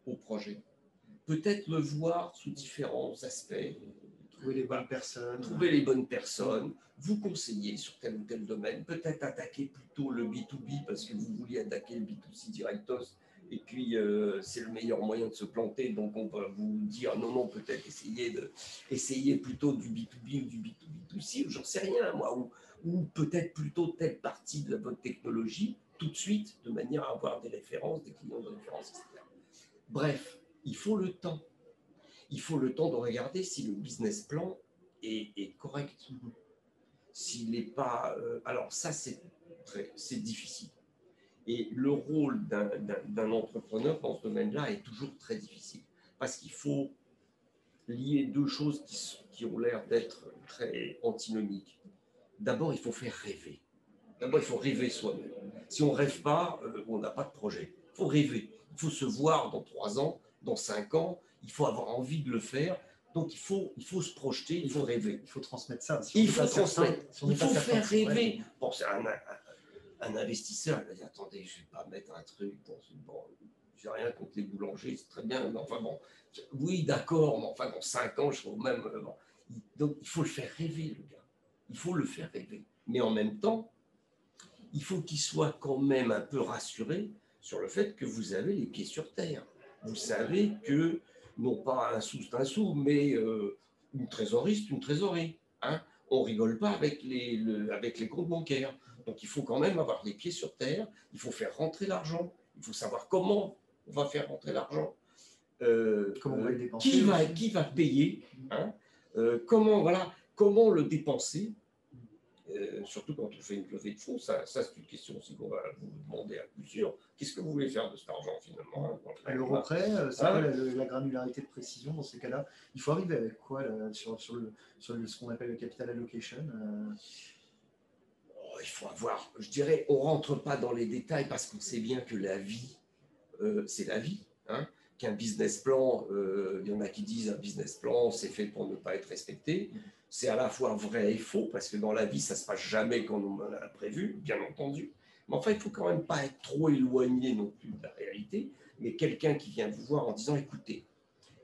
au projet. Peut-être le voir sous différents aspects. Trouver les bonnes personnes. Vous conseiller sur tel ou tel domaine, peut-être attaquer plutôt le B2B parce que vous vouliez attaquer le B2C directos et puis euh, c'est le meilleur moyen de se planter. Donc on va vous dire non, non, peut-être essayer, de, essayer plutôt du B2B ou du B2B2C, ou j'en sais rien, moi, ou, ou peut-être plutôt telle partie de votre technologie tout de suite, de manière à avoir des références, des clients de référence, etc. Bref, il faut le temps. Il faut le temps de regarder si le business plan est, correct. S'il n'est pas. Euh, alors, ça, c'est difficile. Et le rôle d'un entrepreneur dans ce domaine-là est toujours très difficile parce qu'il faut lier deux choses qui, qui ont l'air d'être très antinomiques. D'abord, il faut faire rêver. D'abord, il faut rêver soi-même. Si on ne rêve pas, euh, on n'a pas de projet. Il faut rêver. Il faut se voir dans trois ans, dans cinq ans. Il faut avoir envie de le faire. Donc, il faut, il faut se projeter, il faut rêver.
Il faut transmettre ça.
il faut transmettre. il faut faire rêver. Bon, c'est un, un, investisseur, il va dire Attendez, je ne vais pas mettre un truc dans une. J'ai rien contre les boulangers, c'est très bien. Mais enfin, bon, oui, d'accord, mais enfin, dans cinq ans, je trouve même. Euh, donc, il faut le faire rêver, le gars. Il faut le faire rêver. Mais en même temps, il faut qu'il soit quand même un peu rassuré sur le fait que vous avez les pieds sur terre. Vous savez que, non pas un sou, c'est un sou, mais euh, une trésorerie, c'est une trésorerie. Hein on rigole pas avec les, avec les comptes bancaires. Donc il faut quand même avoir les pieds sur terre, il faut faire rentrer l'argent, il faut savoir comment on va faire rentrer l'argent.
Euh, comment on va le dépenser
qui, va, qui va payer hein euh, comment, voilà, comment le dépenser euh, surtout quand on fait une levée de fonds, ça, ça c'est une question aussi qu'on va vous demander à plusieurs. Qu'est-ce que vous voulez faire de cet argent finalement
hein, L'euro près, euh, c'est quoi la, granularité de précision dans ces cas-là? Il faut arriver avec quoi sur, sur, le, sur ce qu'on appelle le capital allocation euh?
oh, Il faut avoir, je dirais, on rentre pas dans les détails parce qu'on sait bien que la vie, c'est la vie. Hein qu'un business plan, il y en a qui disent un business plan, c'est fait pour ne pas être respecté c'est à la fois vrai et faux, parce que dans la vie, ça ne se passe jamais comme on l'a prévu, bien entendu. Mais enfin, il faut quand même pas être trop éloigné non plus de la réalité, mais quelqu'un qui vient vous voir en disant, écoutez,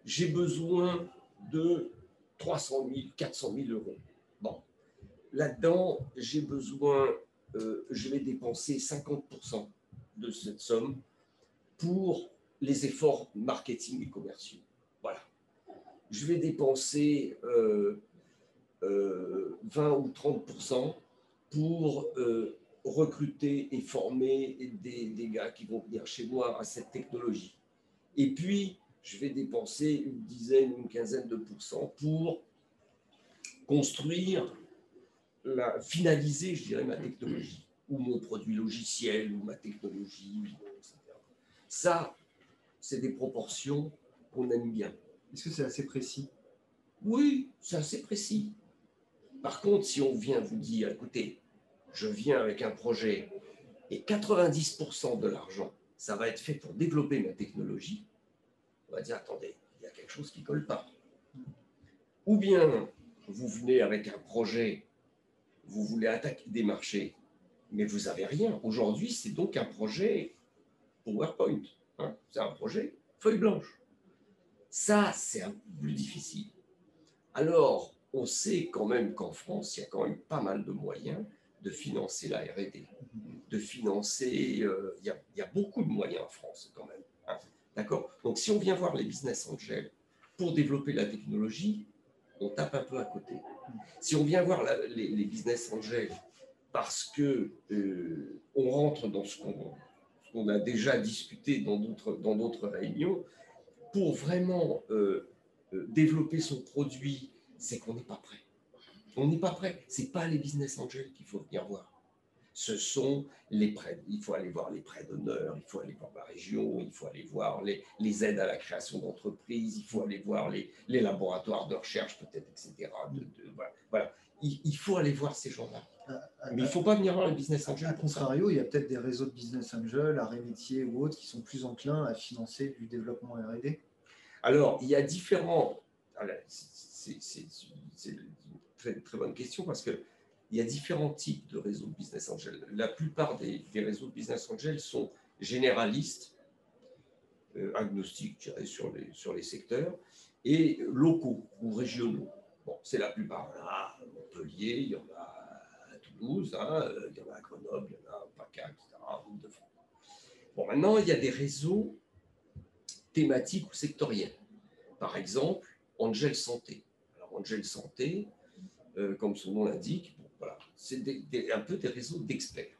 j'ai besoin de 300 000, 400 000 euros. Bon, là-dedans, j'ai besoin, euh, je vais dépenser 50% de cette somme pour les efforts marketing et commerciaux. Voilà. Je vais dépenser euh, 20 euh, ou 30 pour euh, recruter et former des, des, gars qui vont venir chez moi à cette technologie. Et puis, je vais dépenser une dizaine, une quinzaine de pourcents pour construire, la, finaliser, je dirais, ma technologie, ou mon produit logiciel, ou ma technologie, etc. Ça, c'est des proportions qu'on aime bien.
Est-ce que c'est assez précis?
Oui, c'est assez précis. Par contre, si on vient vous dire, écoutez, je viens avec un projet et 90% de l'argent, ça va être fait pour développer ma technologie, on va dire, attendez, il y a quelque chose qui ne colle pas. Ou bien, vous venez avec un projet, vous voulez attaquer des marchés, mais vous n'avez rien. Aujourd'hui, c'est donc un projet PowerPoint. Hein. c'est un projet feuille blanche. Ça, c'est un peu plus difficile. Alors, on sait quand même qu'en France, il y a quand même pas mal de moyens de financer la RD, de financer, euh, il, y a, beaucoup de moyens en France quand même. Hein. D'accord? Donc si on vient voir les business angels pour développer la technologie, on tape un peu à côté. Si on vient voir les, business angels parce que euh, on rentre dans ce qu'on a déjà discuté dans d'autres réunions, pour vraiment euh, développer son produit c'est qu'on n'est pas prêt. On n'est pas prêt. Ce n'est pas les business angels qu'il faut venir voir. Ce sont les prêts. Il faut aller voir les prêts d'honneur, il faut aller voir la région, il faut aller voir les, aides à la création d'entreprises, il faut aller voir les, laboratoires de recherche, peut-être, etc. Voilà. Il, il, faut aller voir ces gens-là. Mais il ne faut pas venir voir les business angels.
A contrario, il y a peut-être des réseaux de business angels, arrêt métier ou autres, qui sont plus enclins à financer du développement RD.
Alors, il y a différents. C'est une très, bonne question parce que il y a différents types de réseaux de business angels. La plupart des, réseaux de business angels sont généralistes, euh, agnostiques, je dirais, sur les, sur les secteurs, et locaux ou régionaux. Bon, c'est la plupart. Il y en a à Montpellier, il y en a à Hein, il y en a à Grenoble, il y en a à PACA, etc., Bon, maintenant, il y a des réseaux thématiques ou sectoriels. Par exemple, Angel Santé. Alors, Angel Santé, euh, comme son nom l'indique, c'est un peu des réseaux d'experts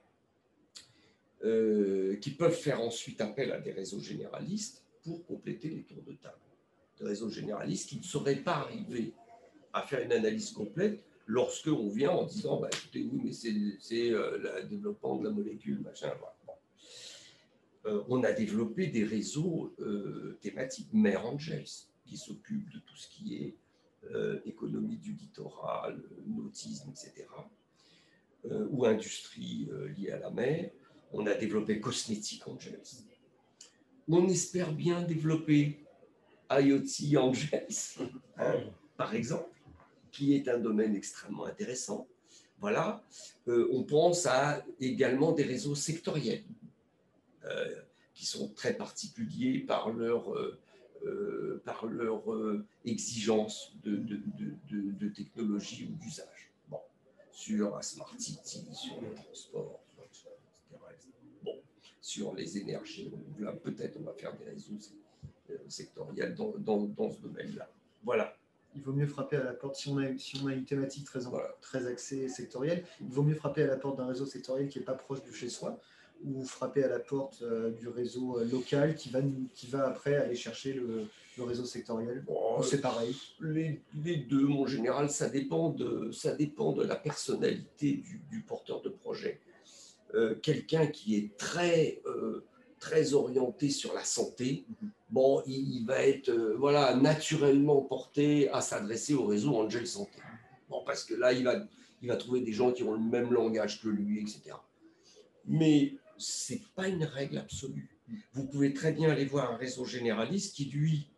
euh, qui peuvent faire ensuite appel à des réseaux généralistes pour compléter les tours de table. Des réseaux généralistes qui ne seraient pas arrivés à faire une analyse complète lorsque on vient en disant bah, écoutez, oui, mais c'est euh, le développement de la molécule, machin. Euh, on a développé des réseaux thématiques Mère Angels qui s'occupent de tout ce qui est euh, économie du littoral, nautisme, etc., euh, ou industrie euh, liée à la mer. On a développé Cosmetic Angels. On espère bien développer IoT Angels, hein, par exemple, qui est un domaine extrêmement intéressant. Voilà. on pense à également des réseaux sectoriels qui sont très particuliers par leur euh, par leur euh, exigence de, de, de, technologie ou d'usage. Bon, sur la Smart City, sur le transport. Bon, sur les énergies peut-être on va faire des réseaux euh, sectoriels dans, dans, dans ce domaine-là. Voilà
il vaut mieux frapper à la porte, si on a, si on a une thématique très, très axée sectorielle, il vaut mieux frapper à la porte d'un réseau sectoriel qui n'est pas proche de chez soi, ou frapper à la porte euh, du réseau euh, local qui va, qui va après aller chercher le, réseau sectoriel C'est pareil
les, les, deux, en général, ça dépend de, ça dépend de la personnalité du, porteur de projet. Euh, quelqu'un qui est très, très orienté sur la santé, mhm. Bon, il, va être voilà, naturellement porté à s'adresser au réseau Angel Santé. Bon, parce que là, il va, il va trouver des gens qui ont le même langage que lui, etc. Mais c'est pas une règle absolue. Vous pouvez très bien aller voir un réseau généraliste qui, lui,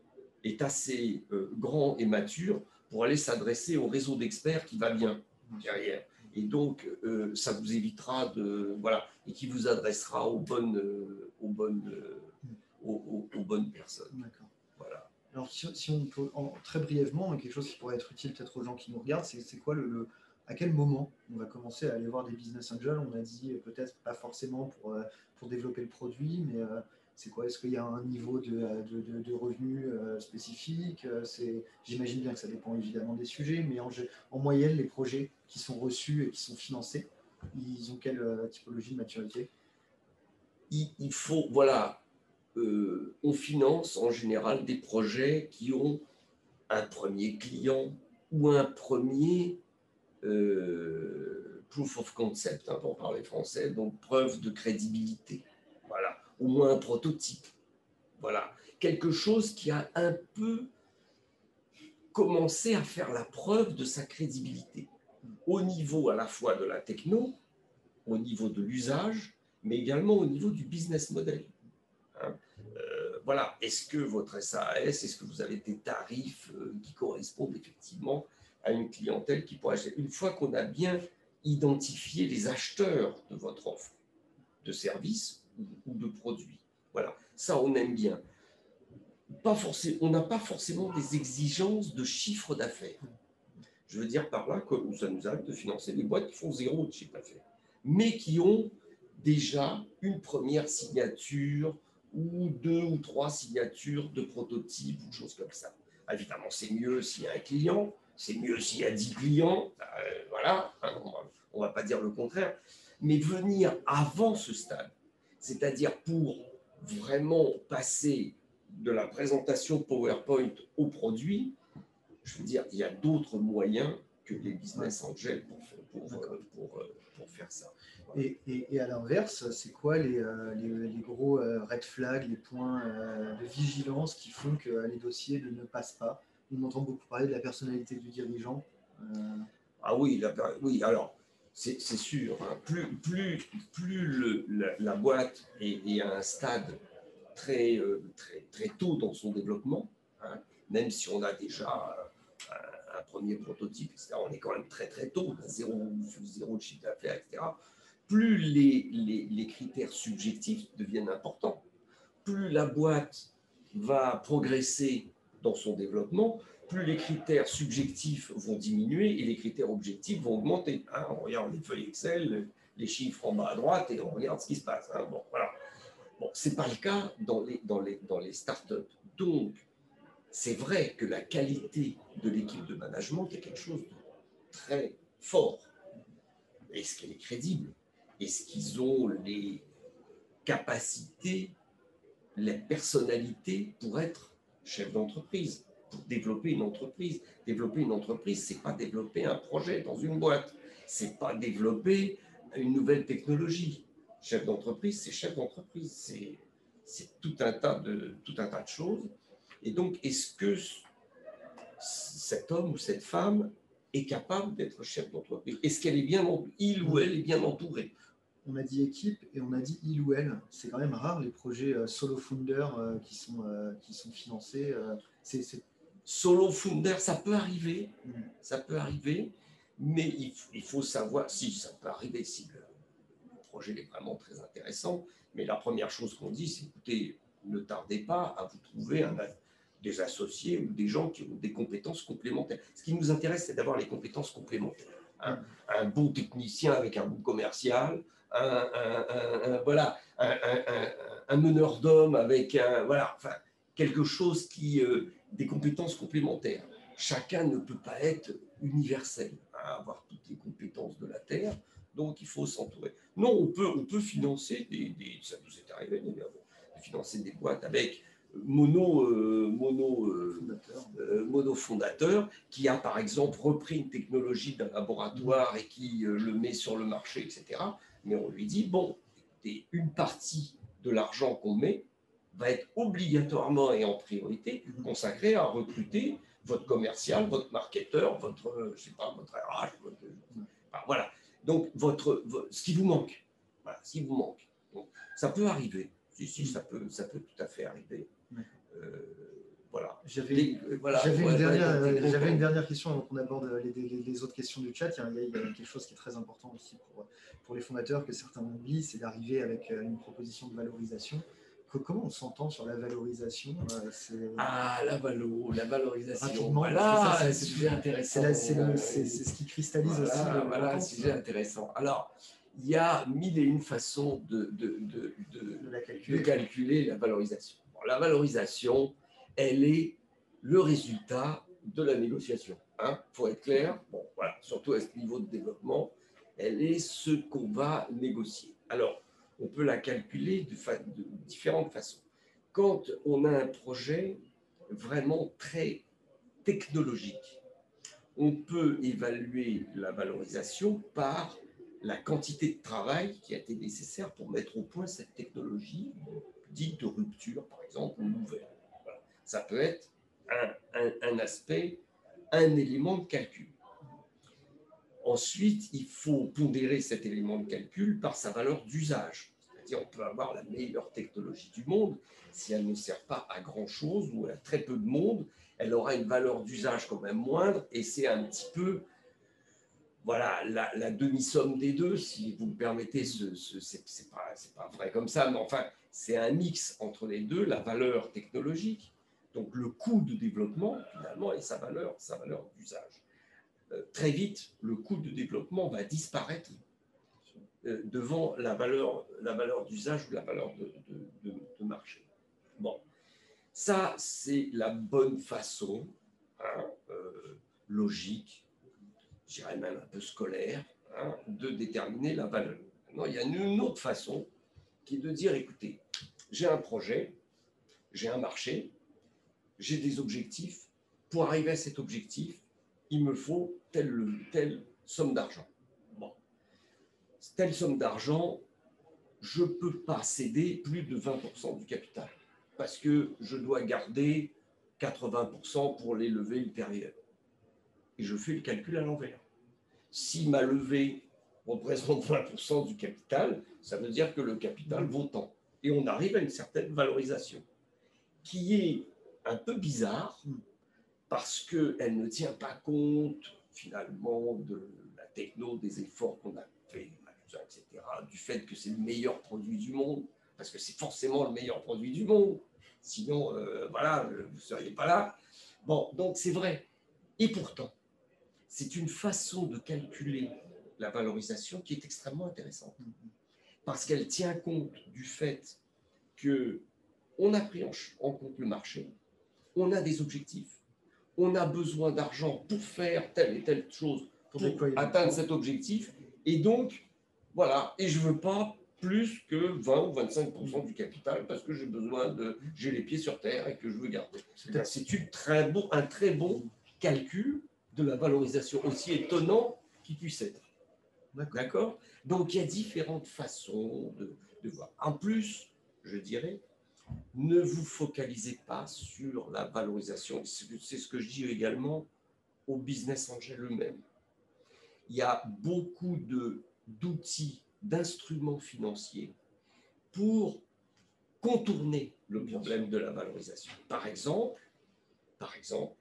est assez euh, grand et mature pour aller s'adresser au réseau d'experts qui va bien derrière. Et donc, euh, ça vous évitera de. Voilà, et qui vous adressera aux bonnes, euh, aux bonnes, aux, bonnes personnes. D'accord.
Voilà. Alors, si, on peut, très brièvement, quelque chose qui pourrait être utile peut-être aux gens qui nous regardent, c'est quoi le à quel moment on va commencer à aller voir des business angels? On a dit peut-être pas forcément pour, euh, pour développer le produit, mais euh, c'est quoi? Est-ce qu'il y a un niveau de, de, de, revenus euh, spécifique? J'imagine bien que ça dépend évidemment des sujets, mais en, en, moyenne, les projets qui sont reçus et qui sont financés, ils ont quelle typologie de maturité?
Il, faut, voilà, on finance en général des projets qui ont un premier client ou un premier euh, proof of concept, hein, pour parler français, donc preuve de crédibilité. Voilà, au moins un prototype. Voilà, quelque chose qui a un peu commencé à faire la preuve de sa crédibilité, au niveau à la fois de la techno, au niveau de l'usage, mais également au niveau du business model. Voilà, est-ce que votre SAS, est-ce que vous avez des tarifs euh, qui correspondent effectivement à une clientèle qui pourrait acheter. Une fois qu'on a bien identifié les acheteurs de votre offre de services ou de produits? Voilà, ça on aime bien. Pas forcément, on n'a pas forcément des exigences de chiffre d'affaires. Je veux dire par là que ça nous arrive de financer des boîtes qui font zéro de chiffre d'affaires, mais qui ont déjà une première signature ou deux ou trois signatures de prototypes ou choses comme ça. Évidemment, c'est mieux s'il y a un client, c'est mieux s'il y a 10 clients, euh, voilà, hein, on ne va pas dire le contraire, mais venir avant ce stade, c'est-à-dire pour vraiment passer de la présentation PowerPoint au produit, je veux dire, il y a d'autres moyens que les business angels pour, pour, pour, pour faire ça.
Et, à l'inverse, c'est quoi les, les, gros red flags, les points de vigilance qui font que les dossiers ne, passent pas? On entend beaucoup parler de la personnalité du dirigeant.
Ah oui, oui alors c'est sûr. Hein. Plus, plus, plus la, boîte est, à un stade très, euh, très, très tôt dans son développement, hein, même si on a déjà un, premier prototype, etc., on est quand même très très tôt, zéro, zéro chiffre d'affaires, etc., plus les, critères subjectifs deviennent importants. Plus la boîte va progresser dans son développement, plus les critères subjectifs vont diminuer et les critères objectifs vont augmenter. Hein. on regarde les feuilles Excel, les chiffres en bas à droite et on regarde ce qui se passe. Hein. Bon, voilà. Ce n'est pas le cas dans les startups. Donc, c'est vrai que la qualité de l'équipe de management est quelque chose de très fort. Est-ce qu'elle est crédible Est-ce qu'ils ont les capacités, les personnalités pour être chef d'entreprise développer une entreprise. Développer une entreprise, c'est pas développer un projet dans une boîte, c'est pas développer une nouvelle technologie. Chef d'entreprise, c'est chef d'entreprise, c'est c'est tout un tas de tout un tas de choses. Et donc, est-ce que cet homme ou cette femme est capable d'être chef d'entreprise? Est-ce qu'elle est bien, il ou elle est bien entourée?
On a dit équipe et on a dit il ou elle. C'est quand même rare les projets euh, solo founder euh, qui, sont, euh, qui sont financés. C'est
solo founder, ça peut arriver, mm. ça peut arriver, mais il, faut savoir, si ça peut arriver, si le, projet est vraiment très intéressant, mais la première chose qu'on dit, c'est écoutez, ne tardez pas à vous trouver un, des associés ou des gens qui ont des compétences complémentaires. Ce qui nous intéresse, c'est d'avoir les compétences complémentaires. Un, mm. un, bon technicien avec un bon commercial, un, voilà, un, meneur d'hommes avec voilà, enfin, quelque chose qui, euh, des compétences complémentaires. Chacun ne peut pas être universel, à avoir toutes les compétences de la Terre, donc il faut s'entourer. Non, on peut, on peut financer, des, ça nous est arrivé de financer des boîtes avec mono, euh, mono, euh, fondateur. Euh, mono fondateur, qui a par exemple repris une technologie d'un laboratoire et qui le met sur le marché, etc. Mais on lui dit, bon, une partie de l'argent qu'on met, va être obligatoirement et en priorité mhm. consacré à recruter votre commercial, votre marketeur, votre, je sais pas, votre RH, voilà. Donc, votre, ce qui vous manque, voilà, ce qui vous manque. ça peut arriver. Si, si, ça peut, ça peut tout à fait arriver. Euh, voilà.
J'avais voilà, une, dernière, une dernière question avant qu'on aborde les, les, autres questions du chat. Il y, a, il y, a, quelque chose qui est très important aussi pour, pour les fondateurs que certains oublient, c'est d'arriver avec euh, une proposition de valorisation comment on s'entend sur la valorisation
euh, Ah, la, valo, la valorisation. Voilà, c'est sujet intéressant.
C'est ce qui cristallise aussi.
Voilà, un sujet intéressant. Alors, il y a mille et une façons de, de, de, de, calculer. la valorisation. La valorisation, elle est le résultat de la négociation. Il hein, faut être clair, bon, voilà, surtout à ce niveau de développement, elle est ce qu'on va négocier. Alors, on peut la calculer de, différentes façons. Quand on a un projet vraiment très technologique, on peut évaluer la valorisation par la quantité de travail qui a été nécessaire pour mettre au point cette technologie dite de rupture, par exemple, ou nouvelle. Ça peut être un aspect, un élément de calcul. Ensuite, il faut pondérer cet élément de calcul par sa valeur d'usage. C'est-à-dire, on peut avoir la meilleure technologie du monde, si elle ne sert pas à grand-chose ou à très peu de monde, elle aura une valeur d'usage quand même moindre, et c'est un petit peu voilà, la, demi-somme des deux, si vous me permettez, ce, ce c'est pas, pas, vrai comme ça, mais enfin, c'est un mix entre les deux, la valeur technologique, donc le coût de développement, finalement, et sa valeur, sa valeur d'usage. Euh, très vite, le coût de développement va disparaître euh, devant la valeur, la valeur d'usage ou la valeur de, de, marché. Bon, ça, c'est la bonne façon, hein, euh, logique, je dirais même un peu scolaire, hein, de déterminer la valeur. Non, il y a une autre façon qui est de dire, écoutez, j'ai un projet, j'ai un marché, j'ai des objectifs. Pour arriver à cet objectif, il me faut telle, telle somme d'argent. Bon. Telle somme d'argent, je ne peux pas céder plus de 20% du capital parce que je dois garder 80% pour les levées ultérieures. Et je fais le calcul à l'envers. Si ma levée représente 20% du capital, ça veut dire que le capital vaut tant. Et on arrive à une certaine valorisation qui est un peu bizarre parce qu'elle ne tient pas compte finalement de la techno, des efforts qu'on a fait, etc., du fait que c'est le meilleur produit du monde, parce que c'est forcément le meilleur produit du monde. Sinon, euh, voilà, vous ne seriez pas là. Bon, donc c'est vrai. Et pourtant, c'est une façon de calculer la valorisation qui est extrêmement intéressante. Parce qu'elle tient compte du fait que on a pris en compte le marché, on a des objectifs, on a besoin d'argent pour faire telle et telle chose pour atteindre cet objectif. Et donc, voilà, et je ne veux pas plus que 20 ou 25% du capital parce que j'ai besoin de. J'ai les pieds sur terre et que je veux garder. C'est un très bon calcul de la valorisation, aussi étonnant qu'il puisse être. D'accord Donc il y a différentes façons de, de, voir. En plus, je dirais, ne vous focalisez pas sur la valorisation. C'est ce que je dis également au business angel eux-mêmes. Il y a beaucoup d'outils d'instruments financiers pour contourner le problème de la valorisation. Par exemple, par exemple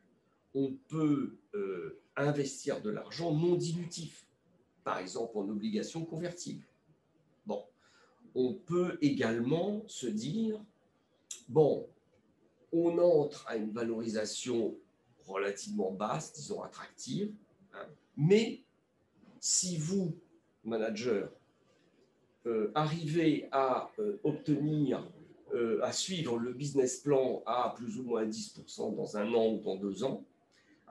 on peut euh, investir de l'argent non dilutif, par exemple en obligations convertibles. Bon, on peut également se dire, bon, on entre à une valorisation relativement basse, disons attractive, hein, mais si vous, manager, euh, arriver à euh, obtenir, à suivre le business plan à plus ou moins 10% dans un an ou dans deux ans,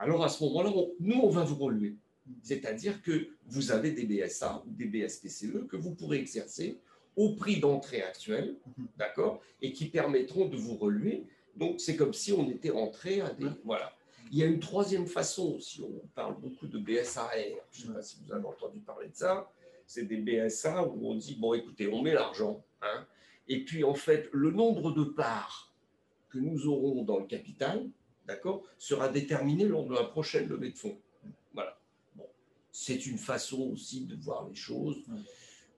alors à ce moment-là, nous, on va vous relever. C'est-à-dire que vous avez des BSA ou des BSPCE que vous pourrez exercer au prix d'entrée actuel, d'accord, et qui permettront de vous relever. Donc, c'est comme si on était rentré à des. Voilà. Il y a une troisième façon, si on parle beaucoup de BSAR, je ne sais pas si vous avez entendu parler de ça, c'est des BSA où on dit, bon, écoutez, on met l'argent, hein, et puis en fait, le nombre de parts que nous aurons dans le capital, d'accord, sera déterminé lors de la prochaine levée de fonds. Voilà. Bon. C'est une façon aussi de voir les choses.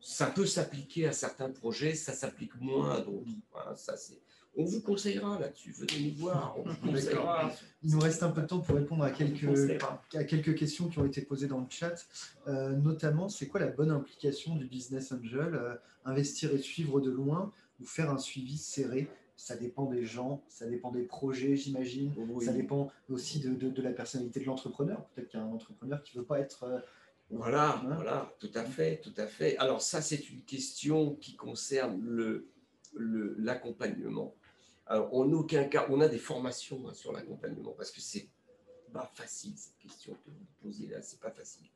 Ça peut s'appliquer à certains projets, ça s'applique moins à d'autres. Hein, ça, c'est on vous conseillera là-dessus. Venez nous voir. On vous conseillera.
Il nous reste un peu de temps pour répondre à quelques, à quelques questions qui ont été posées dans le chat. Euh, notamment, c'est quoi la bonne implication du business angel euh, Investir et suivre de loin ou faire un suivi serré ça dépend des gens, ça dépend des projets, j'imagine. Ça dépend aussi de, de, la personnalité de l'entrepreneur. Peut-être qu'il y a un entrepreneur qui ne veut pas être. Euh,
voilà, hein voilà, tout à fait, tout à fait. Alors ça, c'est une question qui concerne le l'accompagnement en aucun cas, on a des formations hein, sur l'accompagnement parce que c'est pas facile cette question que vous posez là, c'est pas facile.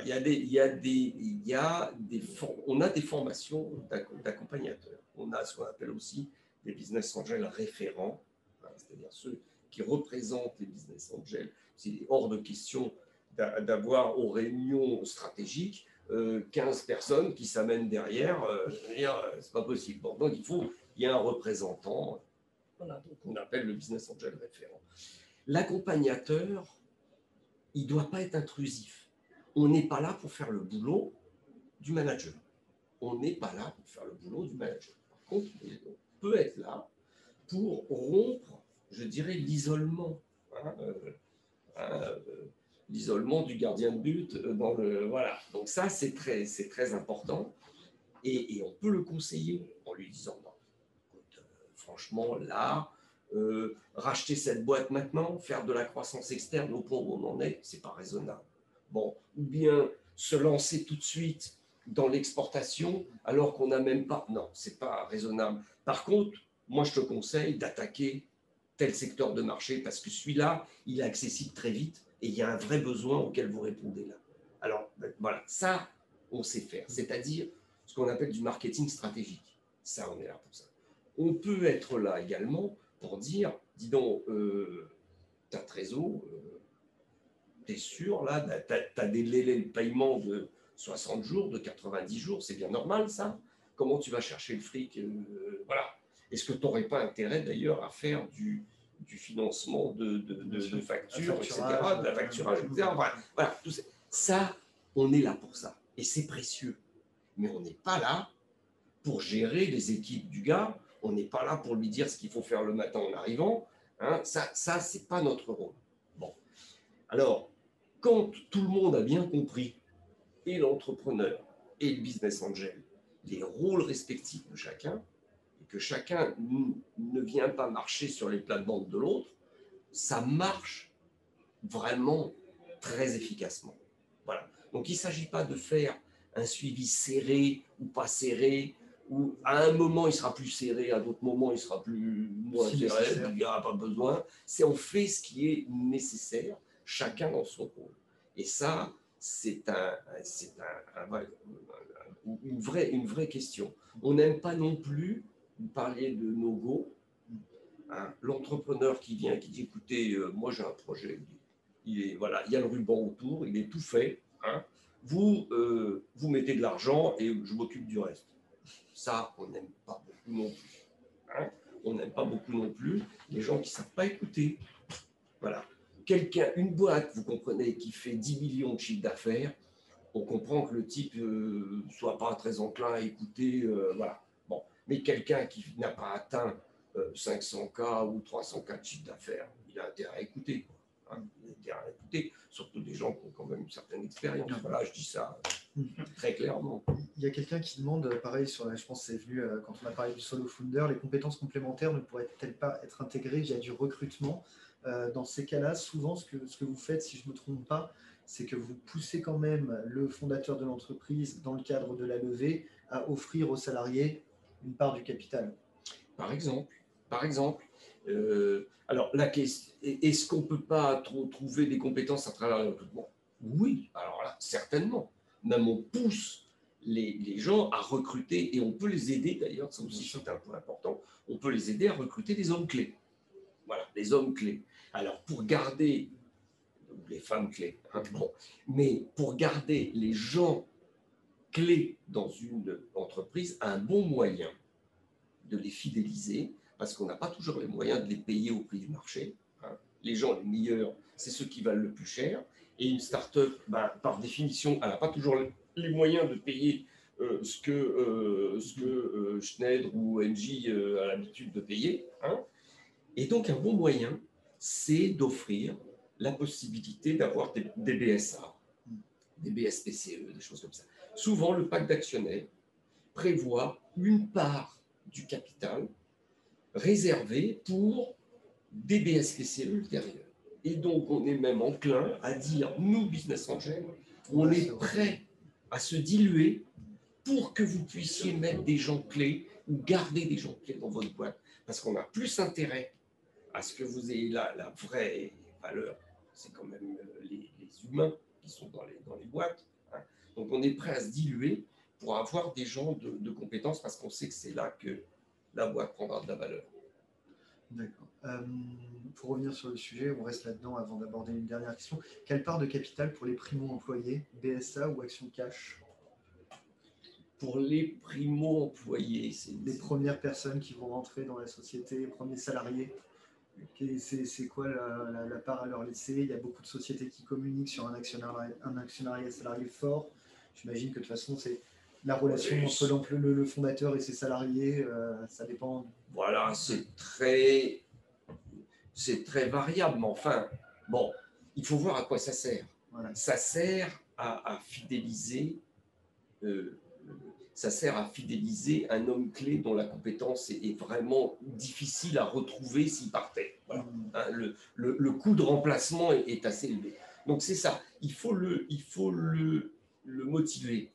il y a des, il y a des, il y a des, on a des formations d'accompagnateurs. On a ce qu'on appelle aussi des business angels référents, hein, c'est-à-dire ceux qui représentent les business angels. C'est hors de question d'avoir aux réunions stratégiques 15 euh, personnes qui s'amènent derrière. Euh, euh, c'est pas possible. Donc il faut il y a un représentant, voilà, donc on appelle le business angel référent. L'accompagnateur, il ne doit pas être intrusif. On n'est pas là pour faire le boulot du manager. On n'est pas là pour faire le boulot du manager. Par contre, on peut être là pour rompre, je dirais, l'isolement. Hein, euh, euh, l'isolement du gardien de but dans le voilà donc ça c'est très c'est très important et, on peut le conseiller en lui disant non franchement, là, euh, racheter cette boîte maintenant, faire de la croissance externe au point où on en est, c'est pas raisonnable. Bon, ou bien se lancer tout de suite dans l'exportation alors qu'on n'a même pas. Non, c'est pas raisonnable. Par contre, moi, je te conseille d'attaquer tel secteur de marché parce que celui-là, il est accessible très vite et il y a un vrai besoin auquel vous répondez là. Alors, ben, voilà, ça, on sait faire. C'est-à-dire ce qu'on appelle du marketing stratégique. Ça, on est là pour ça on peut être là également pour dire, dis donc, euh, ta trésor, euh, tu es sûr, là, tu as, délais de paiement de 60 jours, de 90 jours, c'est bien normal ça Comment tu vas chercher le fric euh, Voilà. Est-ce que tu n'aurais pas intérêt d'ailleurs à faire du, du financement de, de, factures, etc., de la facturage, etc. Voilà, ça, on est là pour ça. Et c'est précieux. Mais on n'est pas là pour gérer les équipes du gars. On n'est pas là pour lui dire ce qu'il faut faire le matin en arrivant. Hein. Ça, ça ce n'est pas notre rôle. Bon. Alors, quand tout le monde a bien compris, et l'entrepreneur et le business angel, les rôles respectifs de chacun, et que chacun ne vient pas marcher sur les plates-bandes de l'autre, ça marche vraiment très efficacement. Voilà. Donc il ne s'agit pas de faire un suivi serré ou pas serré, ou à un moment il sera plus serré, à d'autres moments il sera plus moins serré, il n'y a pas besoin. C'est on fait ce qui est nécessaire, chacun dans son rôle. Et ça, c'est un, un, une, vraie, une vraie question. On n'aime pas non plus, parliez de no-go, hein, l'entrepreneur qui vient, qui dit écoutez, euh, moi j'ai un projet, il, est, voilà, il y a le ruban autour, il est tout fait, hein, vous, euh, vous mettez de l'argent et je m'occupe du reste. Ça, on n'aime pas beaucoup non plus. Hein. on n'aime pas beaucoup non plus les gens qui ne savent pas écouter. Voilà. Quelqu'un, une boîte, vous comprenez, qui fait 10 millions de chiffres d'affaires, on comprend que le type ne euh, soit pas très enclin à écouter. Euh, voilà. Bon. Mais quelqu'un qui n'a pas atteint 500K ou 300K de chiffre d'affaires, il a intérêt à écouter. Hein, à écouter, surtout des gens qui ont quand même une certaine expérience. Voilà, je dis ça très clairement.
Il y a quelqu'un qui demande, pareil, sur, je pense que c'est venu euh, quand on a parlé du solo founder, les compétences complémentaires ne pourraient-elles pas être intégrées via du recrutement? euh, Dans ces cas-là, souvent, ce que, ce que vous faites, si je ne me trompe pas, c'est que vous poussez quand même le fondateur de l'entreprise, dans le cadre de la levée, à offrir aux salariés une part du capital.
Par exemple, par exemple, euh, alors, la question, est-ce qu'on ne peut pas trouver des compétences à travers le recrutement? Oui, alors là, certainement. Même on pousse les, gens à recruter, et on peut les aider d'ailleurs, ça aussi c'est un point important, on peut les aider à recruter des hommes clés. Voilà, des hommes clés. Alors, pour garder, les femmes clés, hein, bon, mais pour garder les gens clés dans une entreprise, un bon moyen de les fidéliser, parce qu'on n'a pas toujours les moyens de les payer au prix du marché. Hein. Les gens les meilleurs, c'est ceux qui valent le plus cher. Et une start-up, ben, par définition, elle n'a pas toujours les moyens de payer euh, ce que, euh, euh, Schneider ou NJ a l'habitude de payer. Hein. Et donc, un bon moyen, c'est d'offrir la possibilité d'avoir des, BSA, des BSPCE, des choses comme ça. Souvent, le pacte d'actionnaires prévoit une part du capital réservé pour des BSPCE ultérieurs. Et donc, on est même enclin à dire, nous, Business Angel, on est prêt à se diluer pour que vous puissiez mettre des gens clés ou garder des gens clés dans votre boîte. Parce qu'on a plus intérêt à ce que vous ayez là la vraie valeur. C'est quand même euh, les, humains qui sont dans les, dans les boîtes. Hein. Donc, on est prêt à se diluer pour avoir des gens de, de compétences parce qu'on sait que c'est là que la boîte prendra de la valeur.
D'accord. Euh, pour revenir sur le sujet, on reste là-dedans avant d'aborder une dernière question. Quelle part de capital pour les primo-employés, BSA ou action cash?
Pour les primo-employés,
c'est les premières personnes qui vont rentrer dans la société, les premiers salariés? C'est quoi la, part à leur laisser? Il y a beaucoup de sociétés qui communiquent sur un actionnariat, un actionnariat salarié fort. J'imagine que de toute façon, c'est la relation entre le, fondateur et ses salariés, euh, ça dépend.
Voilà, c'est très, c'est très variable, mais enfin, bon, il faut voir à quoi ça sert. Ça sert à, fidéliser, euh, ça sert à fidéliser un homme clé dont la compétence est, vraiment difficile à retrouver s'il partait. Mm. Hein, le, le, coût de remplacement est, est assez élevé. Donc c'est ça. Il faut le, il faut le, le motiver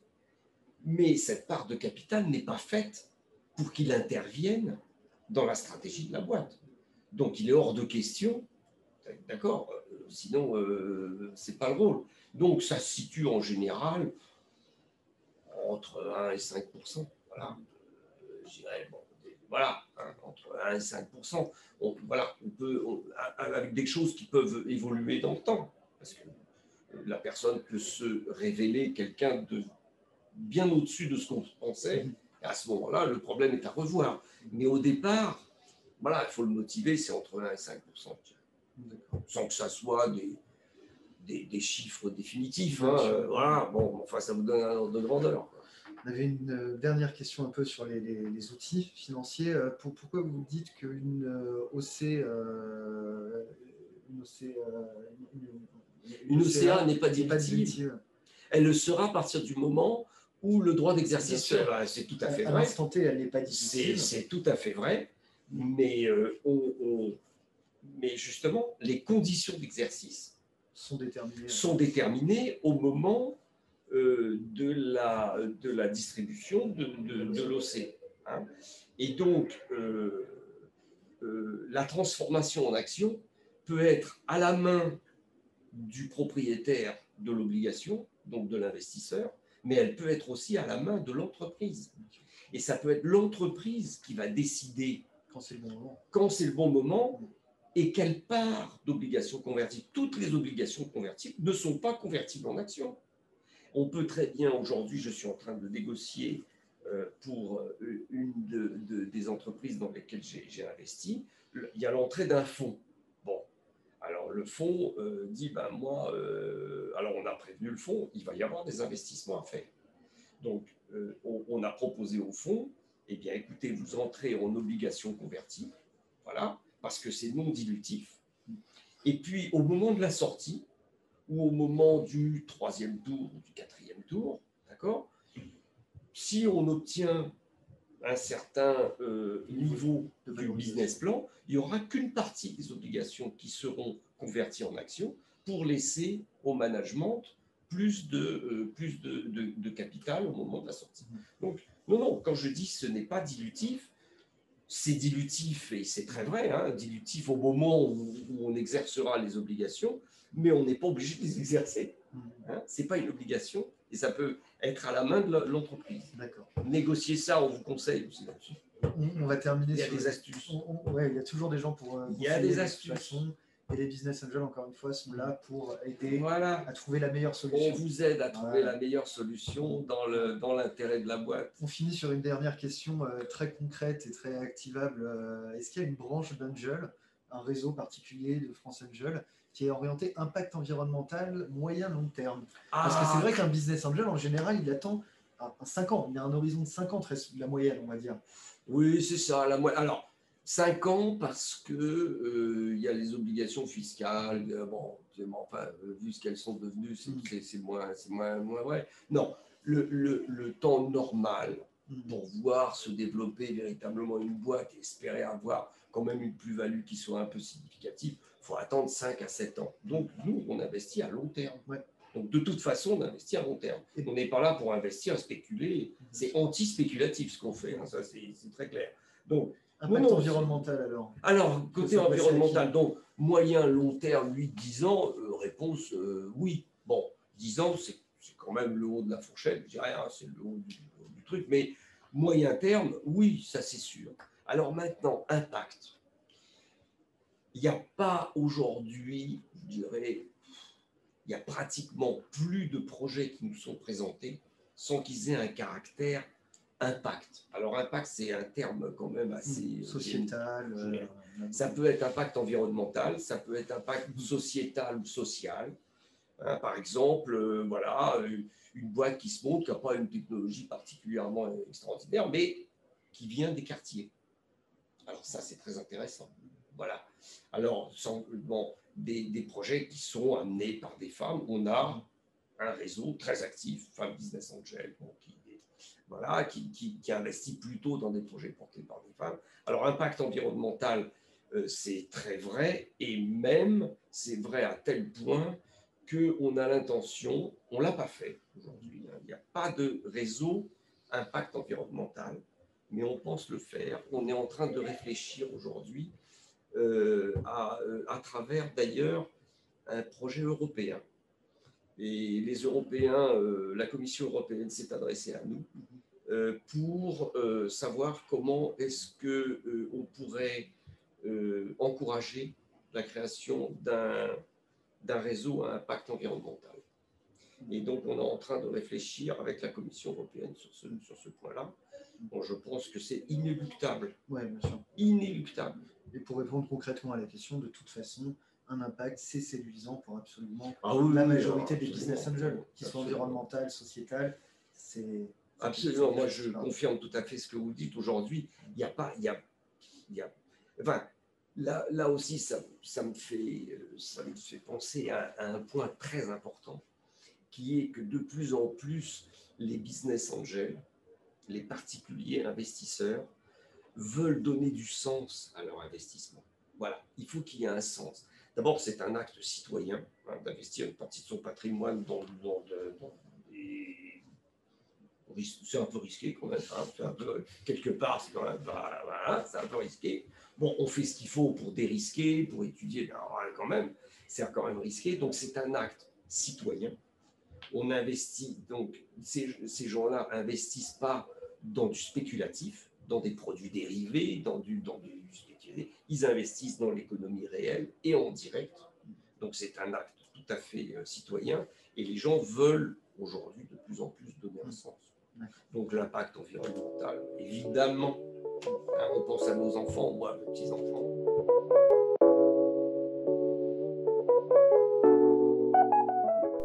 mais cette part de capital n'est pas faite pour qu'il intervienne dans la stratégie de la boîte. Donc il est hors de question, d'accord euh, Sinon, euh, ce n'est pas le rôle. Donc ça se situe en général entre 1 et 5 Voilà. Euh, je dirais, bon, voilà, hein, entre 1 et 5 on, voilà, on peut, avec des choses qui peuvent évoluer dans le temps. Parce que la personne peut se révéler quelqu'un de bien au-dessus de ce qu'on pensait. Et à ce moment-là, le problème est à revoir. Mais au départ, voilà, il faut le motiver, c'est entre 1 et 5 sans que ça soit des, des, chiffres définitifs. Hein. voilà, bon, enfin, ça vous donne un ordre de grandeur.
On avait une euh, dernière question un peu sur les, les, outils financiers. Euh, pourquoi vous dites qu'une OC,
une, une, OCA n'est pas dilutive Elle le sera à partir du moment où le droit d'exercice, c'est tout à fait vrai.
À elle n'est pas dilutive.
C'est tout à fait vrai. Mais, euh, on, mais justement, les conditions d'exercice
sont déterminées.
sont déterminées au moment euh, de, la, de la distribution de, de, l'OC. Hein. Et donc, euh, la transformation en action peut être à la main du propriétaire de l'obligation, donc de l'investisseur, mais elle peut être aussi à la main de l'entreprise. Et ça peut être l'entreprise qui va décider
quand c'est le bon moment.
Quand c'est le bon moment et quelle part d'obligations convertibles. Toutes les obligations convertibles ne sont pas convertibles en actions. On peut très bien, aujourd'hui, je suis en train de négocier euh, pour euh, une des entreprises dans lesquelles j'ai investi, il y a l'entrée d'un fonds. Bon, alors le fonds euh, dit, ben moi, alors on a prévenu le fonds, il va y avoir des investissements à faire. Donc on, a proposé au fonds eh bien écoutez, vous entrez en obligation convertie, voilà, parce que c'est non dilutif. Et puis au moment de la sortie, ou au moment du troisième tour ou du quatrième tour, d'accord, si on obtient un certain euh, niveau du business plan, il n'y aura qu'une partie des obligations qui seront converties en actions pour laisser au management plus de, euh, plus de, de, capital au moment de la sortie. Donc, non, non, quand je dis ce n'est pas dilutif, c'est dilutif, et c'est très vrai, hein, dilutif au moment où, on exercera les obligations, mais on n'est pas obligé de les exercer. Hein, ce n'est pas une obligation, et ça peut être à la main de l'entreprise. D'accord. Négocier ça, on vous conseille aussi là-dessus.
On, va terminer.
Il y a des astuces.
ouais, il y a toujours des gens pour.
Euh, il y a des astuces.
Et les business angels, encore une fois, sont là pour aider à trouver la meilleure solution.
On vous aide à trouver la meilleure solution dans l'intérêt dans de la boîte.
On finit sur une dernière question euh, très concrète et très activable. Euh, est-ce qu'il y a une branche d'Angel, un réseau particulier de France Angel, qui est orienté impact environnemental moyen-long terme Parce que c'est ah. vrai qu'un business angel, en général, il attend 5 ans. Il y a un horizon de 5 ans, la moyenne, on va dire.
Oui, c'est ça. La Alors, 5 ans parce que euh, il y a les obligations fiscales. Euh, bon, enfin, euh, vu ce qu'elles sont devenues, c'est mm. moins, moins, moins vrai. Non, le, le, le, temps normal mm. pour voir se développer véritablement une boîte et espérer avoir quand même une plus-value qui soit un peu significative, faut attendre 5 à 7 ans. Donc, nous, on investit à long terme. Donc, de toute façon, on investit à long terme. On n'est pas là pour investir, spéculer. C'est anti-spéculatif ce qu'on fait, hein, ça c'est très clair. Donc,
Impact environnemental alors
Alors, côté environnemental, donc moyen, long terme, 8-10 ans, euh, réponse euh, oui. Bon, 10 ans, c'est quand même le haut de la fourchette, je dirais, hein, c'est le haut du, truc, mais moyen terme, oui, ça c'est sûr. Alors maintenant, impact. Il n'y a pas aujourd'hui, je dirais, il n'y a pratiquement plus de projets qui nous sont présentés sans qu'ils aient un caractère impact. Alors impact, c'est un terme quand même assez
mmh. sociétal.
Euh, ça peut être impact environnemental, ça peut être impact sociétal ou social. Hein, par exemple, euh, voilà, une boîte qui se montre, qui n'a pas une technologie particulièrement extraordinaire, mais qui vient des quartiers. Alors ça, c'est très intéressant. Voilà. Alors, bon, des, projets qui sont amenés par des femmes. On a un réseau très actif, Femmes Business Angel, qui voilà, qui, investit plutôt dans des projets portés par des femmes. Alors, impact environnemental, euh, c'est très vrai, et même c'est vrai à tel point qu'on a l'intention, on ne l'a pas fait aujourd'hui, hein. il n'y a pas de réseau impact environnemental, mais on pense le faire. On est en train de réfléchir aujourd'hui à, euh, à, travers d'ailleurs un projet européen. Et les Européens, la Commission européenne s'est adressée à nous euh, pour euh, savoir comment est-ce euh, on pourrait encourager la création d'un réseau à impact environnemental. Et donc, on est en train de réfléchir avec la Commission européenne sur ce point-là. Bon, je pense que c'est inéluctable.
Oui, bien sûr.
Inéluctable.
Et pour répondre concrètement à la question, de toute façon, un impact, c'est séduisant pour absolument
Ah oui,
la majorité des business angels, qui sont environnementales, sociétales. C'est
Absolument, moi je confirme tout à fait ce que vous dites aujourd'hui. Il n'y a pas, il y a, y a, enfin, là, là aussi, ça, ça me fait, euh, ça me fait penser à, à un point très important, qui est que de plus en plus, les business angels, les particuliers investisseurs, veulent donner du sens à leur investissement. Voilà, il faut qu'il y ait un sens. D'abord, c'est un acte citoyen hein, d'investir une partie de son patrimoine dans, dans, dans des c'est un peu risqué quand même. hein. Quelque part, c'est quand même voilà, voilà, c'est un peu risqué. Bon, on fait ce qu'il faut pour dérisquer, pour étudier, alors, quand même, c'est quand même risqué. Donc, c'est un acte citoyen. On investit, donc, ces, ces gens-là investissent pas dans du spéculatif, dans des produits dérivés, dans du, dans du spéculé. Ils investissent dans l'économie réelle et en direct. Donc, c'est un acte tout à fait euh, citoyen. Et les gens veulent aujourd'hui de plus en plus donner un sens. Donc l'impact environnemental, évidemment. Hein, on pense à nos enfants à nos petits-enfants.